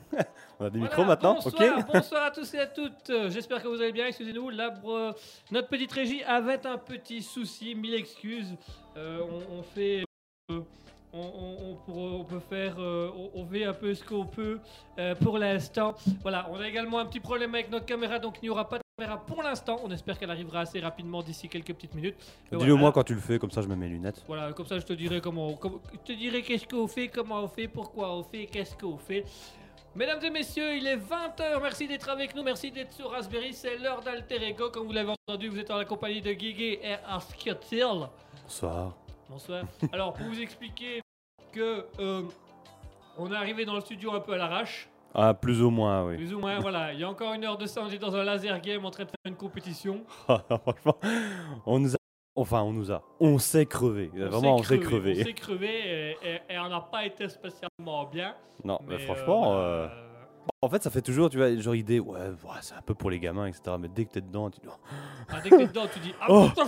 On a des Voilà, micros maintenant bonsoir, Ok bonsoir à tous et à toutes. J'espère que vous allez bien. Excusez-nous, notre petite régie avait un petit souci. Mille excuses. Euh, on, on fait. euh, on, peut faire. euh, on, fait un peu ce qu'on peut euh, pour l'instant. Voilà, on a également un petit problème avec notre caméra, donc il n'y aura pas de caméra pour l'instant. On espère qu'elle arrivera assez rapidement d'ici quelques petites minutes. Dis-le voilà. moi quand tu le fais, comme ça je me mets mes lunettes. Voilà, comme ça je te dirai comment, comment- je te dirai qu'est-ce qu'on fait, comment on fait, pourquoi on fait, qu'est-ce qu'on fait. Mesdames et messieurs, il est 20h, merci d'être avec nous, merci d'être sur Raspberry, c'est l'heure d'Alter Ego, comme vous l'avez entendu, vous êtes en la compagnie de Guigui et Asketil. Bonsoir. Bonsoir. Alors, pour vous expliquer que euh, on est arrivé dans le studio un peu à l'arrache, Ah, plus ou moins, oui. plus ou moins, voilà, il y a encore une heure de ça, on est dans un laser game en train de faire une compétition. Franchement, on nous a. Enfin, on nous a. On s'est crevé. Vraiment, on s'est crevé. On s'est crevé et, et- et on n'a pas été spécialement bien. Non, mais, Mais, franchement, euh, euh, en fait, ça fait toujours, tu vois, genre idée, ouais, ouais, c'est un peu pour les gamins, etc. Mais dès que t'es dedans, tu dis, oh, Ah, dès que t'es dedans, tu dis Ah Oh. putain,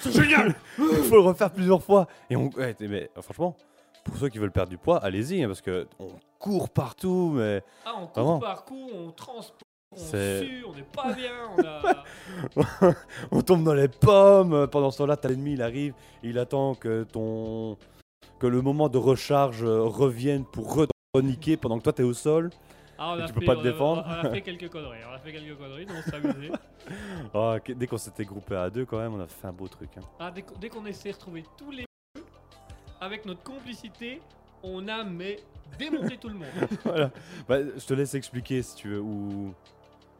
c'est génial faut le refaire plusieurs fois. Et on, ouais, mais euh, franchement, pour ceux qui veulent perdre du poids, allez-y, hein, parce que on court partout, mais Ah, on court Vraiment. par coup, on transpose, on C'est- sue, on n'est pas bien, on a. on tombe dans les pommes. Pendant ce temps-là, t'as l'ennemi, il arrive, il attend que ton que le moment de recharge euh, revienne pour reniquer pendant que toi t'es au sol. Ah, on Et a tu peux pas te on a- défendre. On a fait quelques conneries, on a fait quelques conneries, donc on s'est amusé. Ah, dès qu'on s'était groupé à deux, quand même, on a fait un beau truc. hein. Ah, dès, qu'on- essaie de retrouver tous les deux, avec notre complicité, on a mais démonté tout le monde. Voilà. Bah, je te laisse expliquer si tu veux. Ou...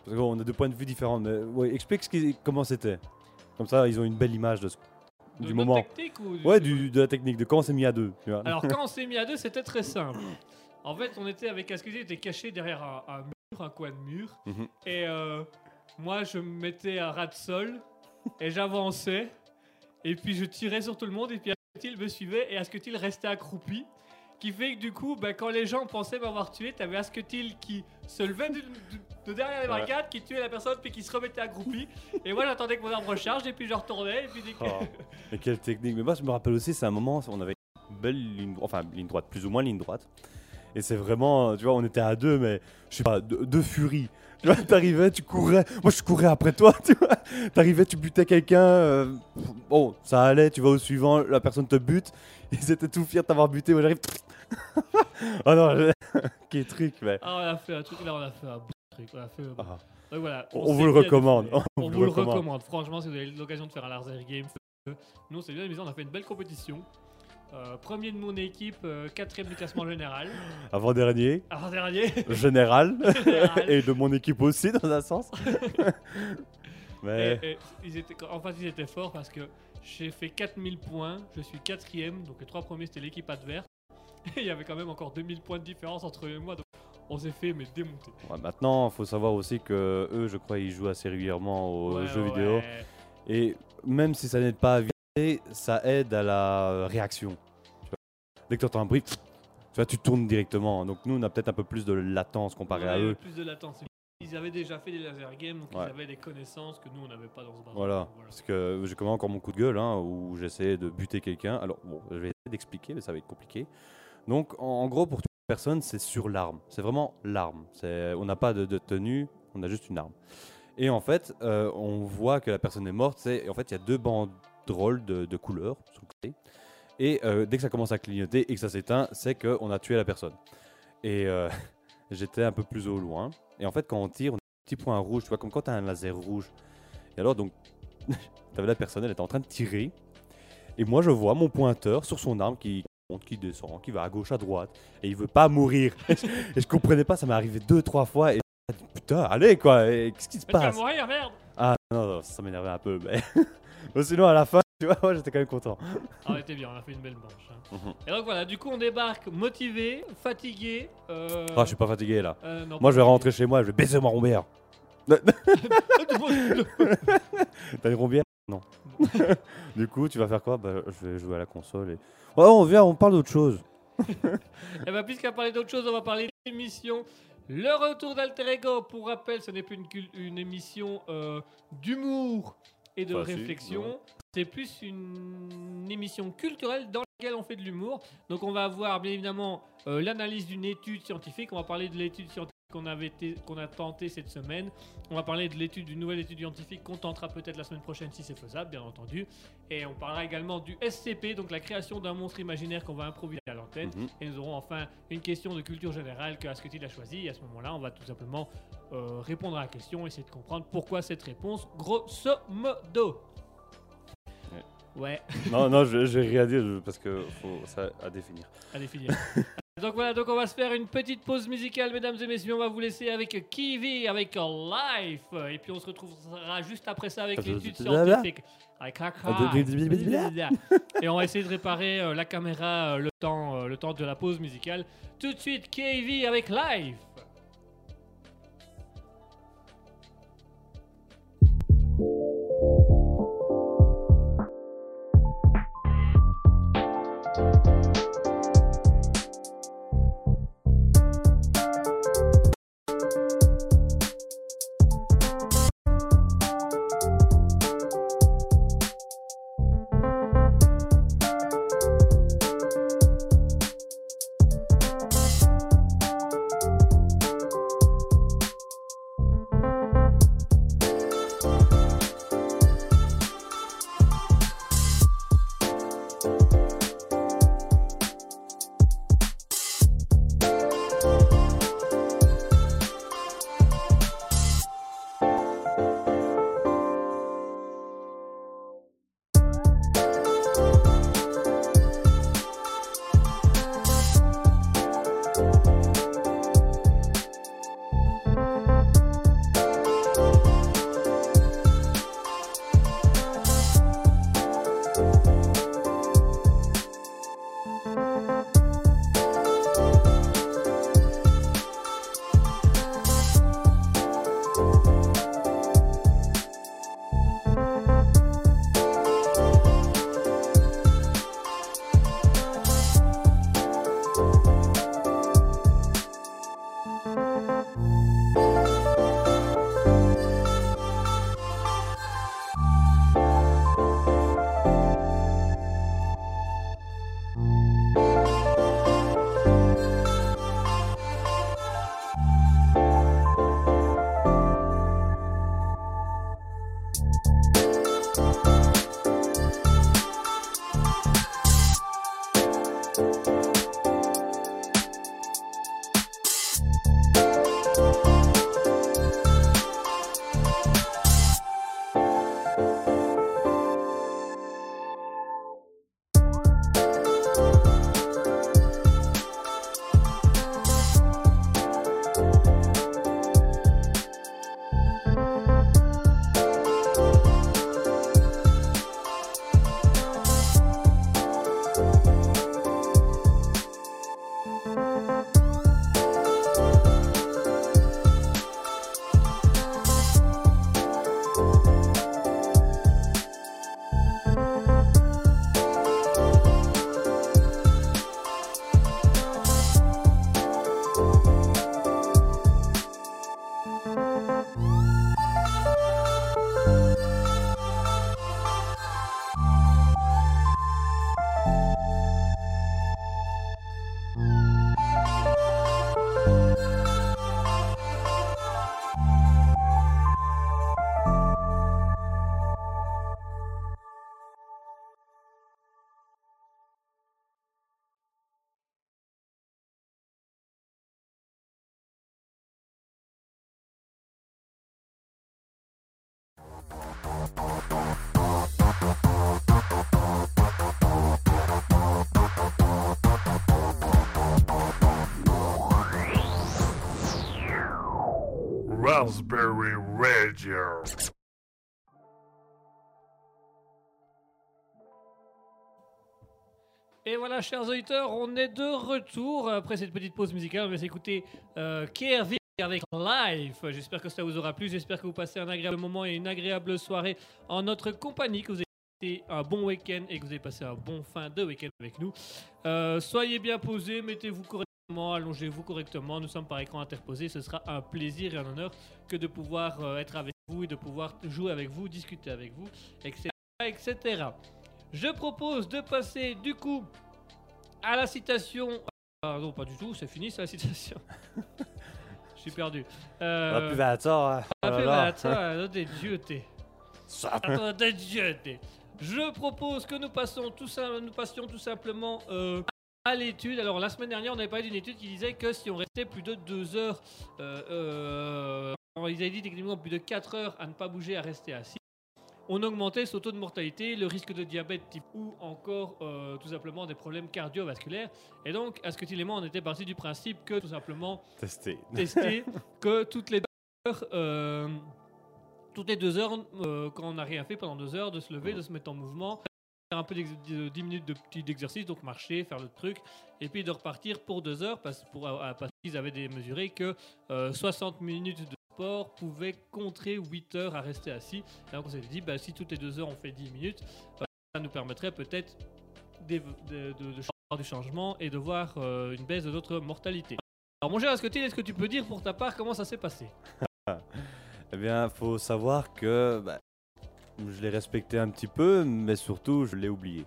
Parce qu'on a deux points de vue différents. Mais ouais, explique ce qui- comment c'était. Comme ça, ils ont une belle image de ce- De du moment. tactique ou du- Ouais, du, de la technique, de quand on s'est mis à deux. Tu vois. Alors quand on s'est mis à deux, c'était très simple. En fait, on était avec on était caché derrière un, un mur, un coin de mur. Mhm. Et euh, moi, je me mettais à ras de sol et j'avançais. Et puis je tirais sur tout le monde et puis Asketil me suivait et Asketil restait accroupi. Qui fait que du coup, bah, quand les gens pensaient m'avoir tué, t'avais Asketil qui se levait de derrière les Ouais. barricades, qui tuait la personne, puis qui se remettait accroupi. et moi, j'attendais que mon arme recharge et puis je retournais. Et puis dès que- Oh, mais quelle technique. Mais moi, je me rappelle aussi, c'est un moment, on avait une belle ligne, dro- enfin, ligne droite, plus ou moins ligne droite. Et c'est vraiment, tu vois, on était à deux, mais je sais pas, de, de furie. Tu vois, t'arrivais, tu courais. Moi, je courais après toi, tu vois. T'arrivais, tu butais quelqu'un. euh, bon, ça allait, tu vas au suivant, la personne te bute. Ils étaient tout fiers de t'avoir buté. Moi, j'arrive. oh non, je- quel truc, mais. Ah, on a fait un truc, là, on a fait un bon truc. On a fait. Ah. Donc voilà, On vous le recommande. On On, vous le recommande. recommande. Franchement, si vous avez l'occasion de faire un laser game, faites-le. nous on s'est bien amusé. On a fait une belle compétition. Euh, premier de mon équipe, euh, quatrième du classement général. Avant-dernier, Avant dernier. général. Général. Et de mon équipe aussi, dans un sens. mais. Et- et ils étaient, en fait, ils étaient forts parce que j'ai fait 4000 points. Je suis quatrième. Donc les trois premiers c'était l'équipe adverse. Et il y avait quand même encore 2000 points de différence entre eux et moi. Donc on s'est fait mais démonter. Ouais, maintenant, il faut savoir aussi que eux, je crois, ils jouent assez régulièrement aux Ouais, jeux ouais. vidéo. Et même si ça n'aide pas à viser, ça aide à la réaction. Tu vois. Dès que tu entends un bruit, tu vois, tu tournes directement. Donc nous, on a peut-être un peu plus de latence comparé à eux. Plus de latence. Ils avaient déjà fait des laser games, donc ils avaient des connaissances que nous on n'avait pas dans ce bar. Voilà. Parce que j'ai quand même encore mon coup de gueule, hein, où j'essaie de buter quelqu'un. Alors, bon, je vais essayer d'expliquer, mais ça va être compliqué. Donc, en, gros, pour toute personne, c'est sur l'arme. C'est vraiment l'arme. On n'a pas de, tenue, on a juste une arme. Et en fait, euh, on voit que la personne est morte. C'est, en fait, il y a deux banderoles de, de couleurs sur le côté. Et euh, dès que ça commence à clignoter et que ça s'éteint, c'est qu'on a tué la personne. Et euh, j'étais un peu plus au loin. Et en fait, quand on tire, on a un petit point rouge, tu vois, comme quand tu as un laser rouge. Et alors, donc, t'avais la personne, elle était en train de tirer. Et moi, je vois mon pointeur sur son arme qui qui descend, qui va à gauche, à droite. Et il veut pas mourir. et je comprenais pas, ça m'est arrivé deux, trois fois. Et putain, allez, quoi, qu'est-ce qui se Mais tu vas passe? mourir, merde Ah, non, non, ça m'énervait un peu. Mais mais sinon, à la fin, tu vois, moi, j'étais quand même content. Ah, on était bien, on a fait une belle manche. hein. Mhm. Et donc voilà, du coup on débarque motivé, fatigué. Euh... Ah, je suis pas fatigué là. euh, non, Moi, je vais rentrer chez moi, je vais baiser ma rombière. T'as une rombière Non. du coup, tu vas faire quoi? Bah, Je vais jouer à la console et. Ouais, on vient, on parle d'autre chose. Et bien, puisqu'à parler d'autre chose, on va parler d'émission. Le retour d'Alter Ego, pour rappel, ce n'est plus une, émission euh, d'humour et de si, réflexion. ouais. C'est plus une émission culturelle dans laquelle on fait de l'humour. Donc, on va avoir bien évidemment euh, l'analyse d'une étude scientifique. On va parler de l'étude scientifique qu'on avait qu'on a tenté cette semaine. On va parler de l'étude d'une nouvelle étude scientifique qu'on tentera peut-être la semaine prochaine si c'est faisable, bien entendu. Et on parlera également du SCP, donc la création d'un monstre imaginaire qu'on va improviser à l'antenne. Mhm. Et nous aurons enfin une question de culture générale que Asketil a choisie. Et à ce moment-là, on va tout simplement euh, répondre à la question, essayer de comprendre pourquoi cette réponse, grosso modo. Ouais, non, non, je- j'ai rien à dire je- parce que faut ça à définir. à définir. Donc voilà, donc on va se faire une petite pause musicale, mesdames et messieurs. On va vous laisser avec Kiwi, avec Life. Et puis on se retrouvera juste après ça avec l'étude scientifique. Avec. Et on va essayer de réparer euh, la caméra euh, le, temps, euh, le temps de la pause musicale. Tout de suite, KV avec Live. Radio. Et voilà, chers auditeurs, on est de retour après cette petite pause musicale. On va s'écouter euh, avec Life. J'espère que ça vous aura plu. J'espère que vous passez un agréable moment et une agréable soirée en notre compagnie. Que vous passé un bon week-end et que vous avez passé un bon fin de week-end avec nous. Euh, soyez bien posés, mettez-vous correctement, allongez-vous correctement. Nous sommes par écran interposé. Ce sera un plaisir et un honneur que de pouvoir euh, être avec vous et de pouvoir jouer avec vous, discuter avec vous, etc. etc. Je propose de passer du coup à la citation. Ah non, pas du tout, c'est fini, c'est la citation. Je suis perdu. Euh, Ah, plus vite, ça. Je propose que nous, passons tout ça, nous passions tout simplement euh, à l'étude. Alors, la semaine dernière, on avait parlé d'une étude qui disait que si on restait plus de 2 heures, euh, euh, ils avaient dit techniquement plus de 4 heures à ne pas bouger, à rester assis, on augmentait son taux de mortalité, le risque de diabète type ou encore euh, tout simplement des problèmes cardiovasculaires. Et donc, à ce que on était parti du principe que tout simplement Tester. tester que toutes les deux heures, euh, toutes les deux heures, euh, quand on n'a rien fait pendant deux heures, de se lever, de se mettre en mouvement, un peu de 10 minutes de petit exercice, donc marcher, faire le truc, et puis de repartir pour deux heures, parce, pour, euh, parce qu'ils avaient des- mesuré que euh, 60 minutes de sport pouvaient contrer 8 heures à rester assis. Et donc on s'était dit, bah, si toutes les deux heures on fait 10 minutes, euh, ça nous permettrait peut-être de, du changement et de voir euh, une baisse de notre mortalité. Alors mon cher Ascotil, est-ce que tu peux dire pour ta part comment ça s'est passé? Eh bien, faut savoir que bah, je l'ai respecté un petit peu, mais surtout, je l'ai oublié.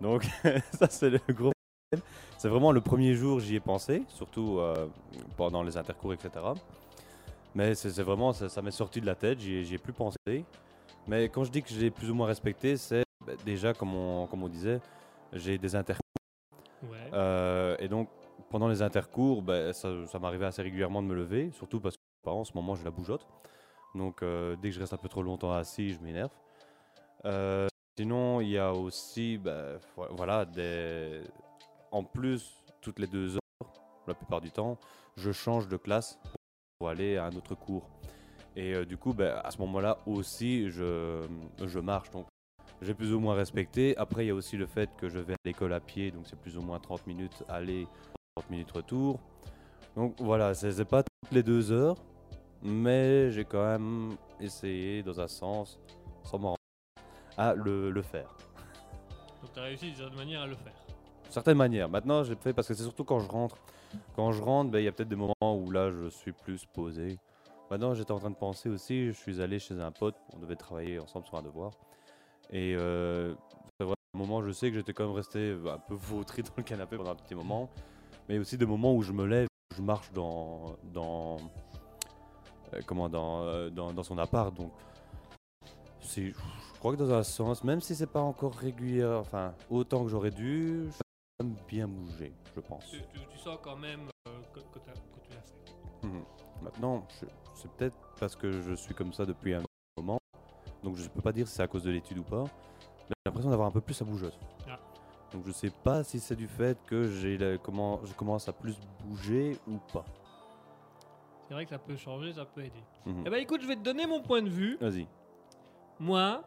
Donc, ça, c'est le gros problème. C'est vraiment le premier jour, j'y ai pensé, surtout euh, pendant les intercours, etc. Mais c'est vraiment, ça, ça m'est sorti de la tête, j'y ai, plus pensé. Mais quand je dis que j'ai plus ou moins respecté, c'est bah, déjà, comme on, comme on disait, j'ai des intercours. Ouais. Euh, et donc, pendant les intercours, ben, ça, ça m'arrivait assez régulièrement de me lever, surtout parce que en ce moment, j'ai la bougeotte. Donc, euh, dès que je reste un peu trop longtemps assis, je m'énerve. Euh, sinon, il y a aussi, ben, vo- voilà, en plus, toutes les deux heures, la plupart du temps, je change de classe pour aller à un autre cours. Et euh, du coup, ben, à ce moment-là aussi, je, je marche. Donc, j'ai plus ou moins respecté. Après, il y a aussi le fait que je vais à l'école à pied, donc c'est plus ou moins 30 minutes aller, 30 minutes retour. Donc voilà, c'est pas toutes les deux heures, mais j'ai quand même essayé dans un sens, sans m'en rendre compte, à le, le faire. Donc tu as réussi d'une certaine manière à le faire. D'une certaine manière. Maintenant, j'ai fait parce que c'est surtout quand je rentre. Quand je rentre, ben, il y a peut-être des moments où là, je suis plus posé. Maintenant, j'étais en train de penser aussi, je suis allé chez un pote, on devait travailler ensemble sur un devoir. Et euh, c'est vrai, un moment, je sais que j'étais quand même resté un peu vautré dans le canapé pendant un petit moment. Mais aussi des moments où je me lève, je marche dans, dans, comment, dans, euh, dans, dans son appart. Donc, c'est, je crois que dans un sens, même si c'est pas encore régulier, enfin, autant que j'aurais dû, je bien bouger, je pense. Tu, tu- tu sens quand même euh, que, que t'as- que tu l'as fait. Mhm. Maintenant, c'est peut-être parce que je suis comme ça depuis un moment, donc je peux pas dire si c'est à cause de l'étude ou pas. J'ai l'impression d'avoir un peu plus à bougeotte. Ah. Donc je sais pas si c'est du fait que j'ai comment, je commence à plus bouger ou pas. C'est vrai que ça peut changer, ça peut aider. Mhm. Eh ben écoute, je vais te donner mon point de vue. Vas-y. Moi,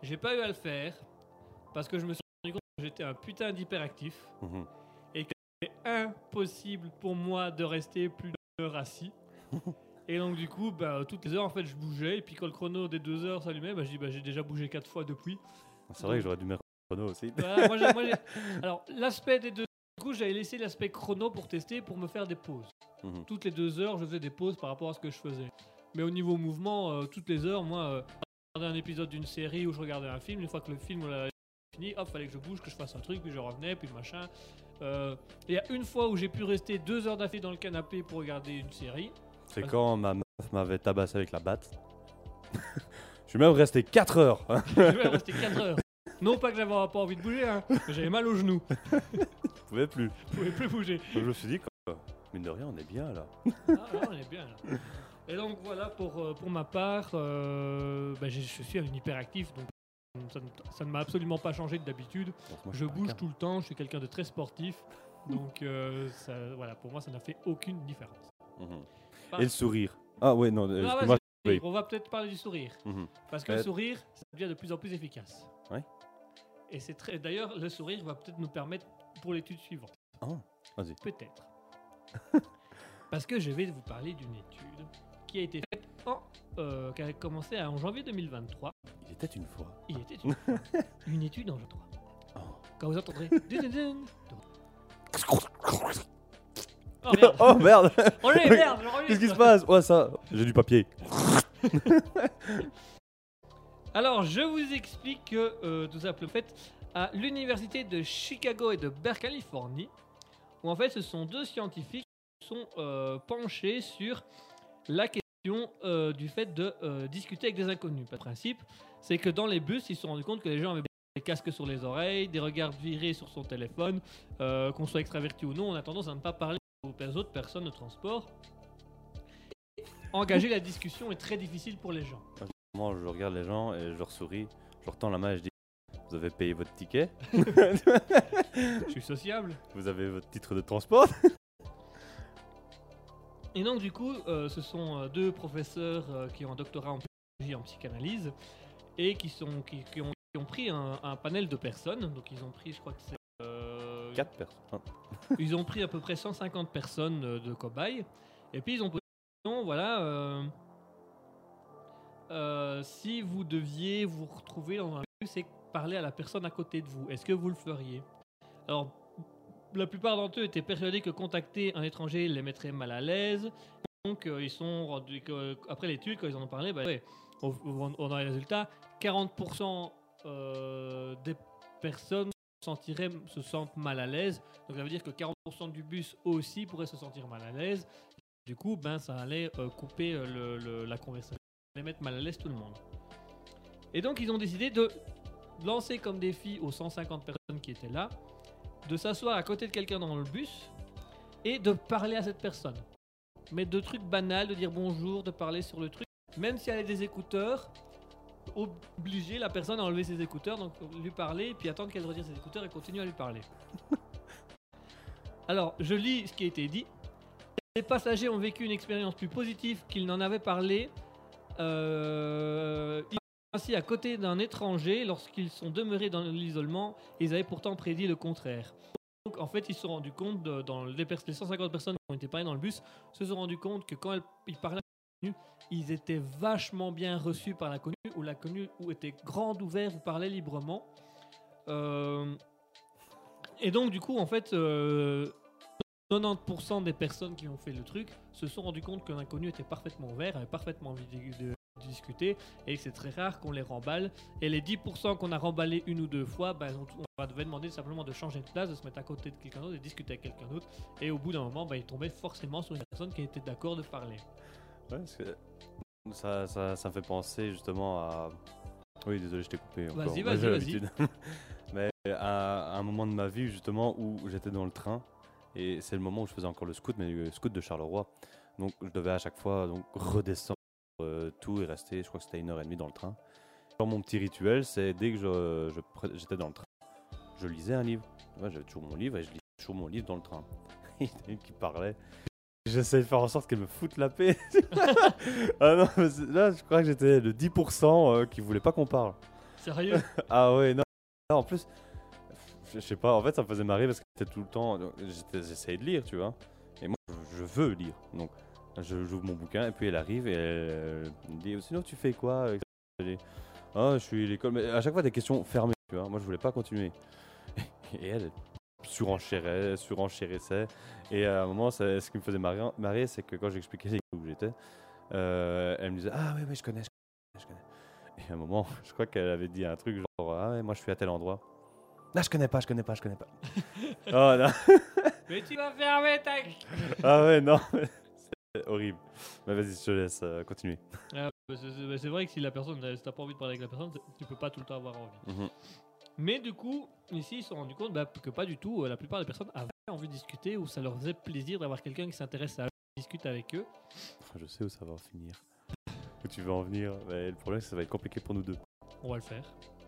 j'ai pas eu à le faire parce que je me suis rendu compte que j'étais un putain d'hyperactif. Mhm. C'est impossible pour moi de rester plus d'une heure assis. Et donc du coup, bah, toutes les heures en fait je bougeais et puis quand le chrono des deux heures s'allumait, bah, je dis bah, j'ai déjà bougé quatre fois depuis. C'est vrai que j'aurais dû mettre chrono aussi. Voilà, moi, j'ai- moi, j'ai- Alors l'aspect des deux, du coup j'avais laissé l'aspect chrono pour tester pour me faire des pauses. Mhm. Toutes les deux heures je faisais des pauses par rapport à ce que je faisais. Mais au niveau mouvement, euh, toutes les heures, moi, euh, je regardais un épisode d'une série ou je regardais un film, une fois que le film l'avait fini, hop, fallait que je bouge, que je fasse un truc, puis je revenais, puis machin. Euh, Il y a une fois où j'ai pu rester deux heures d'affilée dans le canapé pour regarder une série. C'est quand ma meuf m'avait tabassé avec la batte. je suis même resté 4 heures. Je vais rester 4 heures. Non pas que j'avais pas envie de bouger, hein, mais j'avais mal aux genoux. Je pouvais plus. Je pouvais plus bouger. Je me suis dit, quoi, mine de rien, on est bien là. Ah, là, on est bien là. Et donc voilà, pour, euh, pour ma part, euh, bah, je, je suis un hyperactif, donc ça ne, ça ne m'a absolument pas changé de d'habitude. Moi, Je bouge tout le temps, je suis quelqu'un de très sportif, donc euh, ça, voilà, pour moi ça n'a fait aucune différence. Mhm. Et le sourire. Ah ouais, non, euh, Ah, vas-y, oui. On va peut-être parler du sourire, Mhm. parce que le sourire, ça devient de plus en plus efficace. Ouais. Et c'est très. D'ailleurs, le sourire va peut-être nous permettre pour l'étude suivante. Oh, vas-y. Peut-être. Parce que je vais vous parler d'une étude qui a été faite en, euh, qui a commencé en janvier 2023. Il était une fois. Il était une, fois une étude en jeu 3. Oh. Quand vous entendrez. dun, dun, dun, Oh merde, Oh merde oh merde, je Qu'est-ce qui se passe? Ouais, ça. J'ai du papier. Alors, je vous explique que euh, tout simplement, en fait, à l'université de Chicago et de Berkeley, Californie, où en fait, ce sont deux scientifiques qui sont euh, penchés sur la question euh, du fait de euh, discuter avec des inconnus. Le principe, c'est que dans les bus, ils se sont rendus compte que les gens avaient des casques sur les oreilles, des regards virés sur son téléphone, qu'on soit extraverti ou non, on a tendance à ne pas parler aux autres personnes de transport. Engager la discussion est très difficile pour les gens. Je regarde les gens et je leur souris. Je leur tends la main et je dis Vous avez payé votre ticket Je suis sociable. Vous avez votre titre de transport Et donc du coup, euh, ce sont euh, deux professeurs euh, qui ont un doctorat en psychologie et en psychanalyse et qui, sont, qui, qui ont, qui ont pris un, un panel de personnes. Donc ils ont pris, je crois que c'est... 4 personnes. ils ont pris à peu près 150 personnes de cobayes. Et puis ils ont posé la question, voilà, si vous deviez vous retrouver dans un bus et parler à la personne à côté de vous, est-ce que vous le feriez? Alors, la plupart d'entre eux étaient persuadés que contacter un étranger les mettrait mal à l'aise. Donc euh, ils sont rendus, que- après l'étude, quand ils en ont parlé, bah, on, on- a les résultats, 40% euh, des personnes se sentiraient, se sentent mal à l'aise. Donc ça veut dire que 40% du bus aussi pourraient se sentir mal à l'aise. Du coup, ben, ça allait euh, couper euh, la conversation, ça allait mettre mal à l'aise tout le monde. Et donc ils ont décidé de lancer comme défi aux 150 personnes qui étaient là, de s'asseoir à côté de quelqu'un dans le bus et de parler à cette personne. Mais de trucs banals, de dire bonjour, de parler sur le truc, même si elle a des écouteurs, obliger la personne à enlever ses écouteurs, donc lui parler, puis attendre qu'elle retire ses écouteurs et continuer à lui parler. Alors, je lis ce qui a été dit. Les passagers ont vécu une expérience plus positive qu'ils n'en avaient parlé. Euh, assis à côté d'un étranger lorsqu'ils sont demeurés dans l'isolement. Ils avaient pourtant prédit le contraire. Donc, en fait, ils se sont rendus compte, dans les, pers- les 150 personnes qui ont été parlées dans le bus, se sont rendus compte que quand ils parlaient à l'inconnu, ils étaient vachement bien reçus par l'inconnu, ou l'inconnu était grand ouvert, vous parlait librement. Euh, et donc, du coup, en fait, euh, 90% des personnes qui ont fait le truc se sont rendus compte que l'inconnu était parfaitement ouvert, avait parfaitement envie de discuter, et c'est très rare qu'on les remballe. Et les 10% qu'on a remballé une ou deux fois, ben, on, on devait demander simplement de changer de place, de se mettre à côté de quelqu'un d'autre et discuter avec quelqu'un d'autre. Et au bout d'un moment, ben, ils tombaient forcément sur une personne qui était d'accord de parler. Ouais, parce que ça, ça, ça me fait penser justement à. Oui, désolé, je t'ai coupé. Vas-y, vas-y, vas-y. Mais à, à un moment de ma vie, justement, où j'étais dans le train, et c'est le moment où je faisais encore le scout, mais le scout de Charleroi. Donc, je devais à chaque fois donc, redescendre euh, tout et rester, je crois que c'était une heure et demie dans le train. Alors, mon petit rituel, c'est dès que je- j'étais dans le train, je lisais un livre. Ouais, J'avais toujours mon livre et je lisais toujours mon livre dans le train. Il y en a une qui parlait. J'essayais de faire en sorte qu'elle me foute la paix. ah non, mais là, je crois que j'étais le 10% euh, qui voulait pas qu'on parle. Sérieux? Ah ouais, non. Non, en plus, je sais pas, en fait, ça me faisait marrer parce que j'étais tout le temps. J'essayais de lire, tu vois. Et moi, je veux lire. Donc, je j'ouvre mon bouquin et puis elle arrive et elle me dit Sinon, tu fais quoi Ah, je suis à l'école. Mais à chaque fois, des questions fermées, tu vois. Moi, je voulais pas continuer. Et elle surenchérait, surenchérissait. Et à un moment, ça- ce qui me faisait marrer, marrer, c'est que quand j'expliquais où j'étais, euh, elle me disait Ah, oui, oui, je connais, je connais, je connais. Et à un moment, je crois qu'elle avait dit un truc genre Ah, ouais, moi, je suis à tel endroit. Là, je connais pas, je connais pas, je connais pas. oh, non. Mais tu vas fermer ta Ah, ouais, non. Horrible. Mais vas-y, je te laisse euh, continuer. Ah, bah, c'est- c'est bah, c'est vrai que si la personne, si t'as pas envie de parler avec la personne, tu peux pas tout le temps avoir envie. Mhm. Mais du coup, ici, ils se sont rendus compte bah, que pas du tout. euh, la plupart des personnes avaient envie de discuter ou ça leur faisait plaisir d'avoir quelqu'un qui s'intéresse à eux, qui discute avec eux. Je sais où ça va en finir. Où tu veux en venir. Mais le problème, c'est que ça va être compliqué pour nous deux. On va le faire.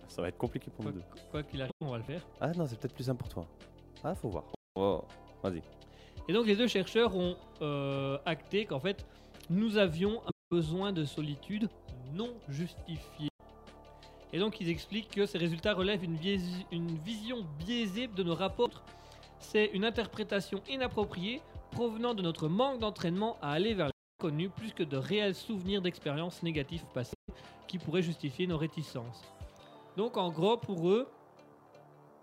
Ça va être compliqué pour Quoi nous deux. quoi qu'il arrive, on va le faire. Ah non, c'est peut-être plus simple pour toi. Ah, faut voir. Oh, vas-y. Et donc, les deux chercheurs ont euh, acté qu'en fait, nous avions un besoin de solitude non justifié. Et donc, ils expliquent que ces résultats relèvent une, biais- une vision biaisée de nos rapports. C'est une interprétation inappropriée provenant de notre manque d'entraînement à aller vers l'inconnu plus que de réels souvenirs d'expériences négatives passées qui pourrait justifier nos réticences. Donc en gros, pour eux,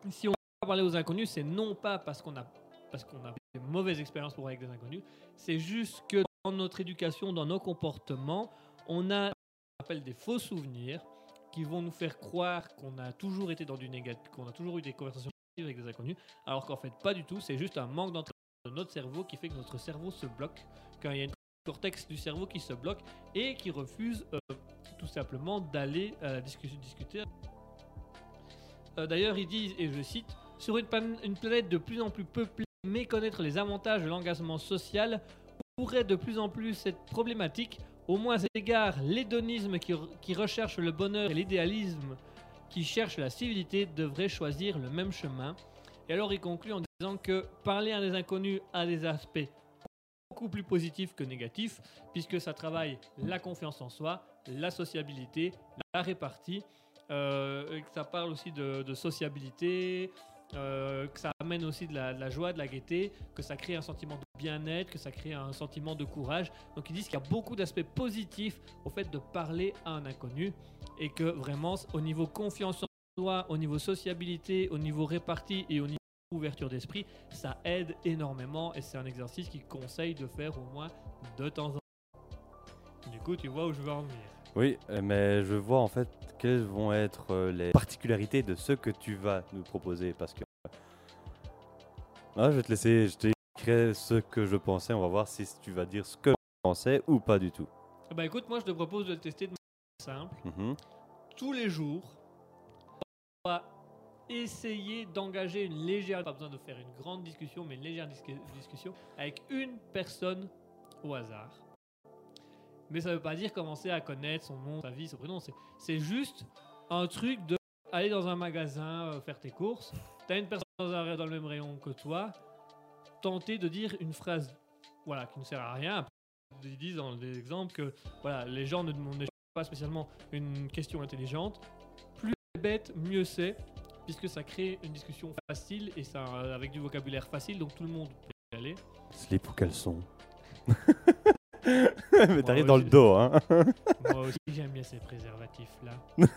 si on parler aux inconnus, c'est non pas parce qu'on a parce qu'on a des mauvaises expériences pour avec des inconnus, c'est juste que dans notre éducation, dans nos comportements, on a qu'on appelle des faux souvenirs qui vont nous faire croire qu'on a toujours été dans du négatif, qu'on a toujours eu des conversations avec des inconnus, alors qu'en fait pas du tout, c'est juste un manque d'entraînement de notre cerveau qui fait que notre cerveau se bloque quand il y a une cortex du cerveau qui se bloque et qui refuse euh, tout simplement d'aller la discussion discuter. Euh, D'ailleurs, ils disent, et je cite, sur une planète de plus en plus peuplée, méconnaître les avantages de l'engagement social pourrait de plus en plus être problématique. Au moins à égard, l'hédonisme qui, qui recherche le bonheur et l'idéalisme qui cherche la civilité devraient choisir le même chemin. Et alors il conclut en disant que parler à des inconnus a des aspects beaucoup plus positifs que négatifs, puisque ça travaille la confiance en soi, la sociabilité, la répartie, euh, et que ça parle aussi de, de sociabilité, euh, que ça amène aussi de la, joie, de la gaieté, que ça crée un sentiment de bien-être, que ça crée un sentiment de courage. Donc ils disent qu'il y a beaucoup d'aspects positifs au fait de parler à un inconnu et que vraiment au niveau confiance en soi, au niveau sociabilité, au niveau répartie et au niveau ouverture d'esprit, ça aide énormément et c'est un exercice qu'ils conseillent de faire au moins de temps en temps. Du coup, tu vois où je veux en venir. Oui, euh, mais je vois en fait quelles vont être euh, les particularités de ce que tu vas nous proposer parce que. Ah, je vais te laisser, je t'écrirai ce que je pensais. On va voir si tu vas dire ce que je pensais ou pas du tout. Bah écoute, moi je te propose de le tester de manière simple. Mhm. tous les jours, on va essayer d'engager une légère, pas besoin de faire une grande discussion, mais une légère discu- discussion avec une personne au hasard. Mais ça veut pas dire commencer à connaître son nom, sa vie, son prénom. C'est, c'est juste un truc de aller dans un magasin, euh, faire tes courses. T'as une personne dans, un- dans le même rayon que toi. Tenter de dire une phrase, voilà, qui ne sert à rien. Ils disent dans des exemples que voilà, les gens ne demandent pas spécialement une question intelligente. Plus bête, mieux c'est, puisque ça crée une discussion facile et ça avec du vocabulaire facile, donc tout le monde peut y aller. Slip ou caleçon Mais t'arrives dans le dos, hein Moi aussi j'aime bien ces préservatifs là. Mais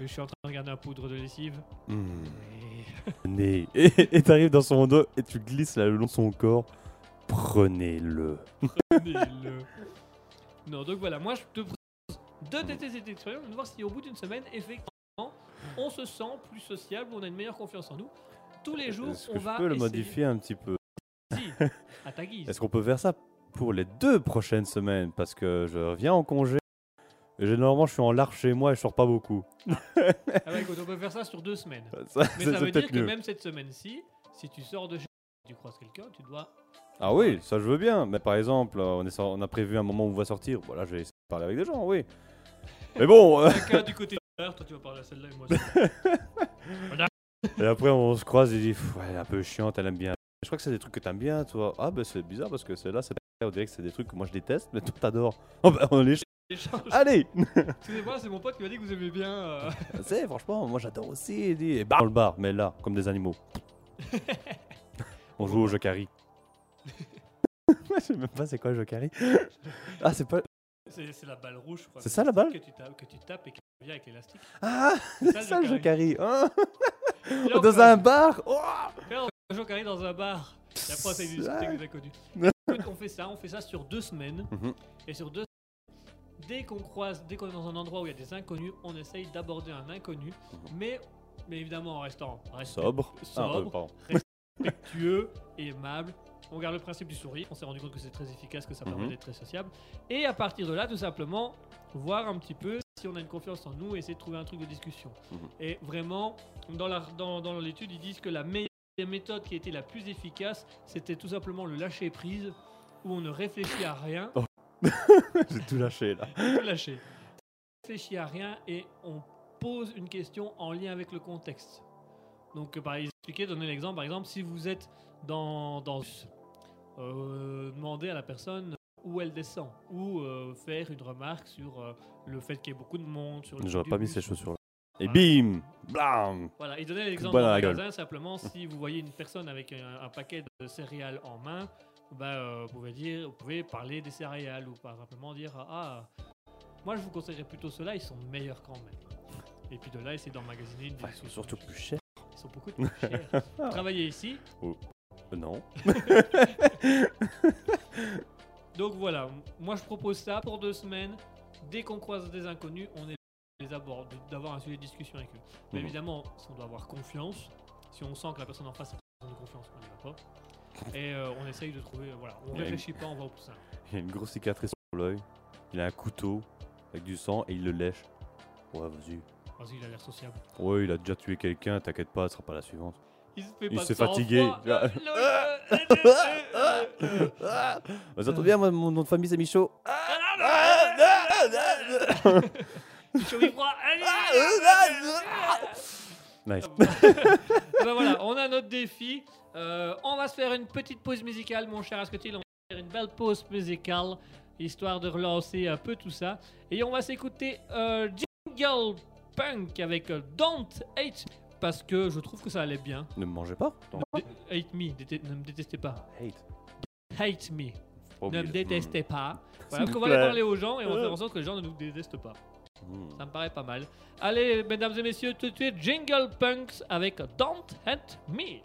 je suis en train de regarder un poudre de lessive. Hmm, Et- Prenez. Et et t'arrives dans son dos et tu glisses là le long de son corps. Prenez-le. Prenez-le. Non, donc voilà, moi je te propose de tester cette expérience, de voir si au bout d'une semaine, effectivement, on se sent plus sociable, on a une meilleure confiance en nous. Tous les jours, Est-ce on que je va peux le essayer- modifier un petit peu? Si, à ta guise. Est-ce qu'on peut faire ça pour les deux prochaines semaines? Parce que je reviens en congé. Et généralement, je suis en large chez moi et je sors pas beaucoup. Ah ouais, écoute, on peut faire ça sur deux semaines. Ça, Mais ça veut dire que mieux. même cette semaine-ci, si tu sors de chez tu croises quelqu'un, tu dois. Ah oui, ça je veux bien. Mais par exemple, euh, on, est sor- on a prévu un moment où on va sortir. Voilà, je vais essayer de parler avec des gens, oui. Mais bon, euh, Quelqu'un du côté de toi tu vas parler à celle-là et moi. celle-là. et après on se croise et il dit ouais, elle est un peu chiante, elle aime bien. Je crois que c'est des trucs que t'aimes bien, toi. Ah, bah c'est bizarre parce que celle-là, c'est on dirait que c'est des trucs que moi je déteste, mais toi t'adores. Oh, bah, on est Échange. Allez Excusez-moi, c'est mon pote qui m'a dit que vous aimez bien. euh, C'est franchement, moi j'adore aussi. Dans le bar, mais là, comme des animaux. on joue au Jokari. Je sais même pas c'est quoi le Jokari. Ah, c'est pas. C'est c'est la balle rouge, je crois. C'est ça, la balle que tu, tapes, que tu tapes et qui revient avec l'élastique. Ah, C'est ça le Jokari. Ah, Là, on dans un bar. Oh on dans un bar. Et après, on essaye de discuter avec des inconnus. Écoute, on fait ça, on fait ça sur deux semaines. Mhm. Et sur deux dès qu'on croise, dès qu'on est dans un endroit où il y a des inconnus, on essaye d'aborder un inconnu. Mais, mais évidemment en restant respect- Sobre. Ah, euh, sobre, pardon. respectueux et aimable. On garde le principe du sourire. On s'est rendu compte que c'est très efficace, que ça permet Mhm. d'être très sociable. Et à partir de là, tout simplement, voir un petit peu si on a une confiance en nous et essayer de trouver un truc de discussion. Mhm. Et vraiment, dans la- dans, dans l'étude, ils disent que la meilleure méthode qui était la plus efficace, c'était tout simplement le lâcher prise, où on ne réfléchit à rien, J'ai tout lâché là. tout lâcher. On réfléchit à rien et on pose une question en lien avec le contexte. Donc, euh, par expliquer, donner l'exemple, par exemple, si vous êtes dans, dans euh, demander à la personne où elle descend ou euh, faire une remarque sur euh, le fait qu'il y ait beaucoup de monde. sur J'aurais pas mis ces chaussures. Et Voilà. bim Blam Voilà, il donnait l'exemple Bonne dans à le la gueule. magasin, simplement si vous voyez une personne avec un, un paquet de céréales en main, bah, euh, vous, pouvez dire, vous pouvez parler des céréales ou par simplement dire Ah, Moi, je vous conseillerais plutôt ceux-là, ils sont meilleurs quand même. Et puis de là, essayer d'emmagasiner une Enfin, vie ils sont surtout plus chers. Ils sont beaucoup plus chers. Travailler ici. Euh, Non. Donc voilà, moi je propose ça pour deux semaines. Dès qu'on croise des inconnus, on est les aborde, d'avoir un sujet de discussion avec eux. Mais Mhm. évidemment, si on doit avoir confiance, si on sent que la personne en face a pas de confiance, on n'y va pas. Et euh, on essaye de trouver, voilà, on Il y a une- réfléchit pas, on va au plus simple. Il a une grosse cicatrice sur l'œil. Il a un couteau avec du sang et il le lèche. Ouais, vas-y. Vas-y, il a l'air sociable. Ouais, il a déjà tué quelqu'un, t'inquiète pas, ce sera pas la suivante. Il se fait Il pas de s'est sang-froid. fatigué. Euh, le- euh, euh, euh, Bah, ça tombe bien, moi, mon nom de famille c'est Michaud. Chaud et froid. Allez, Nice. Et ben voilà, on a notre défi. Euh, on va se faire une petite pause musicale, mon cher Asketil. On va faire une belle pause musicale, histoire de relancer un peu tout ça. Et on va s'écouter euh, Jingle Punk avec euh, Don't Hate parce que je trouve que ça allait bien. Ne me mangez pas. Ne- hate me, ne me détestez pas. Hate. Hate me, ne me détestez pas. Voilà, S'il donc on vous va aller parler aux gens et on va faire en sorte que les gens ne nous détestent pas. Ça me paraît pas mal. Allez, mesdames et messieurs, tout de suite, Jingle Punks avec Don't Hate Me.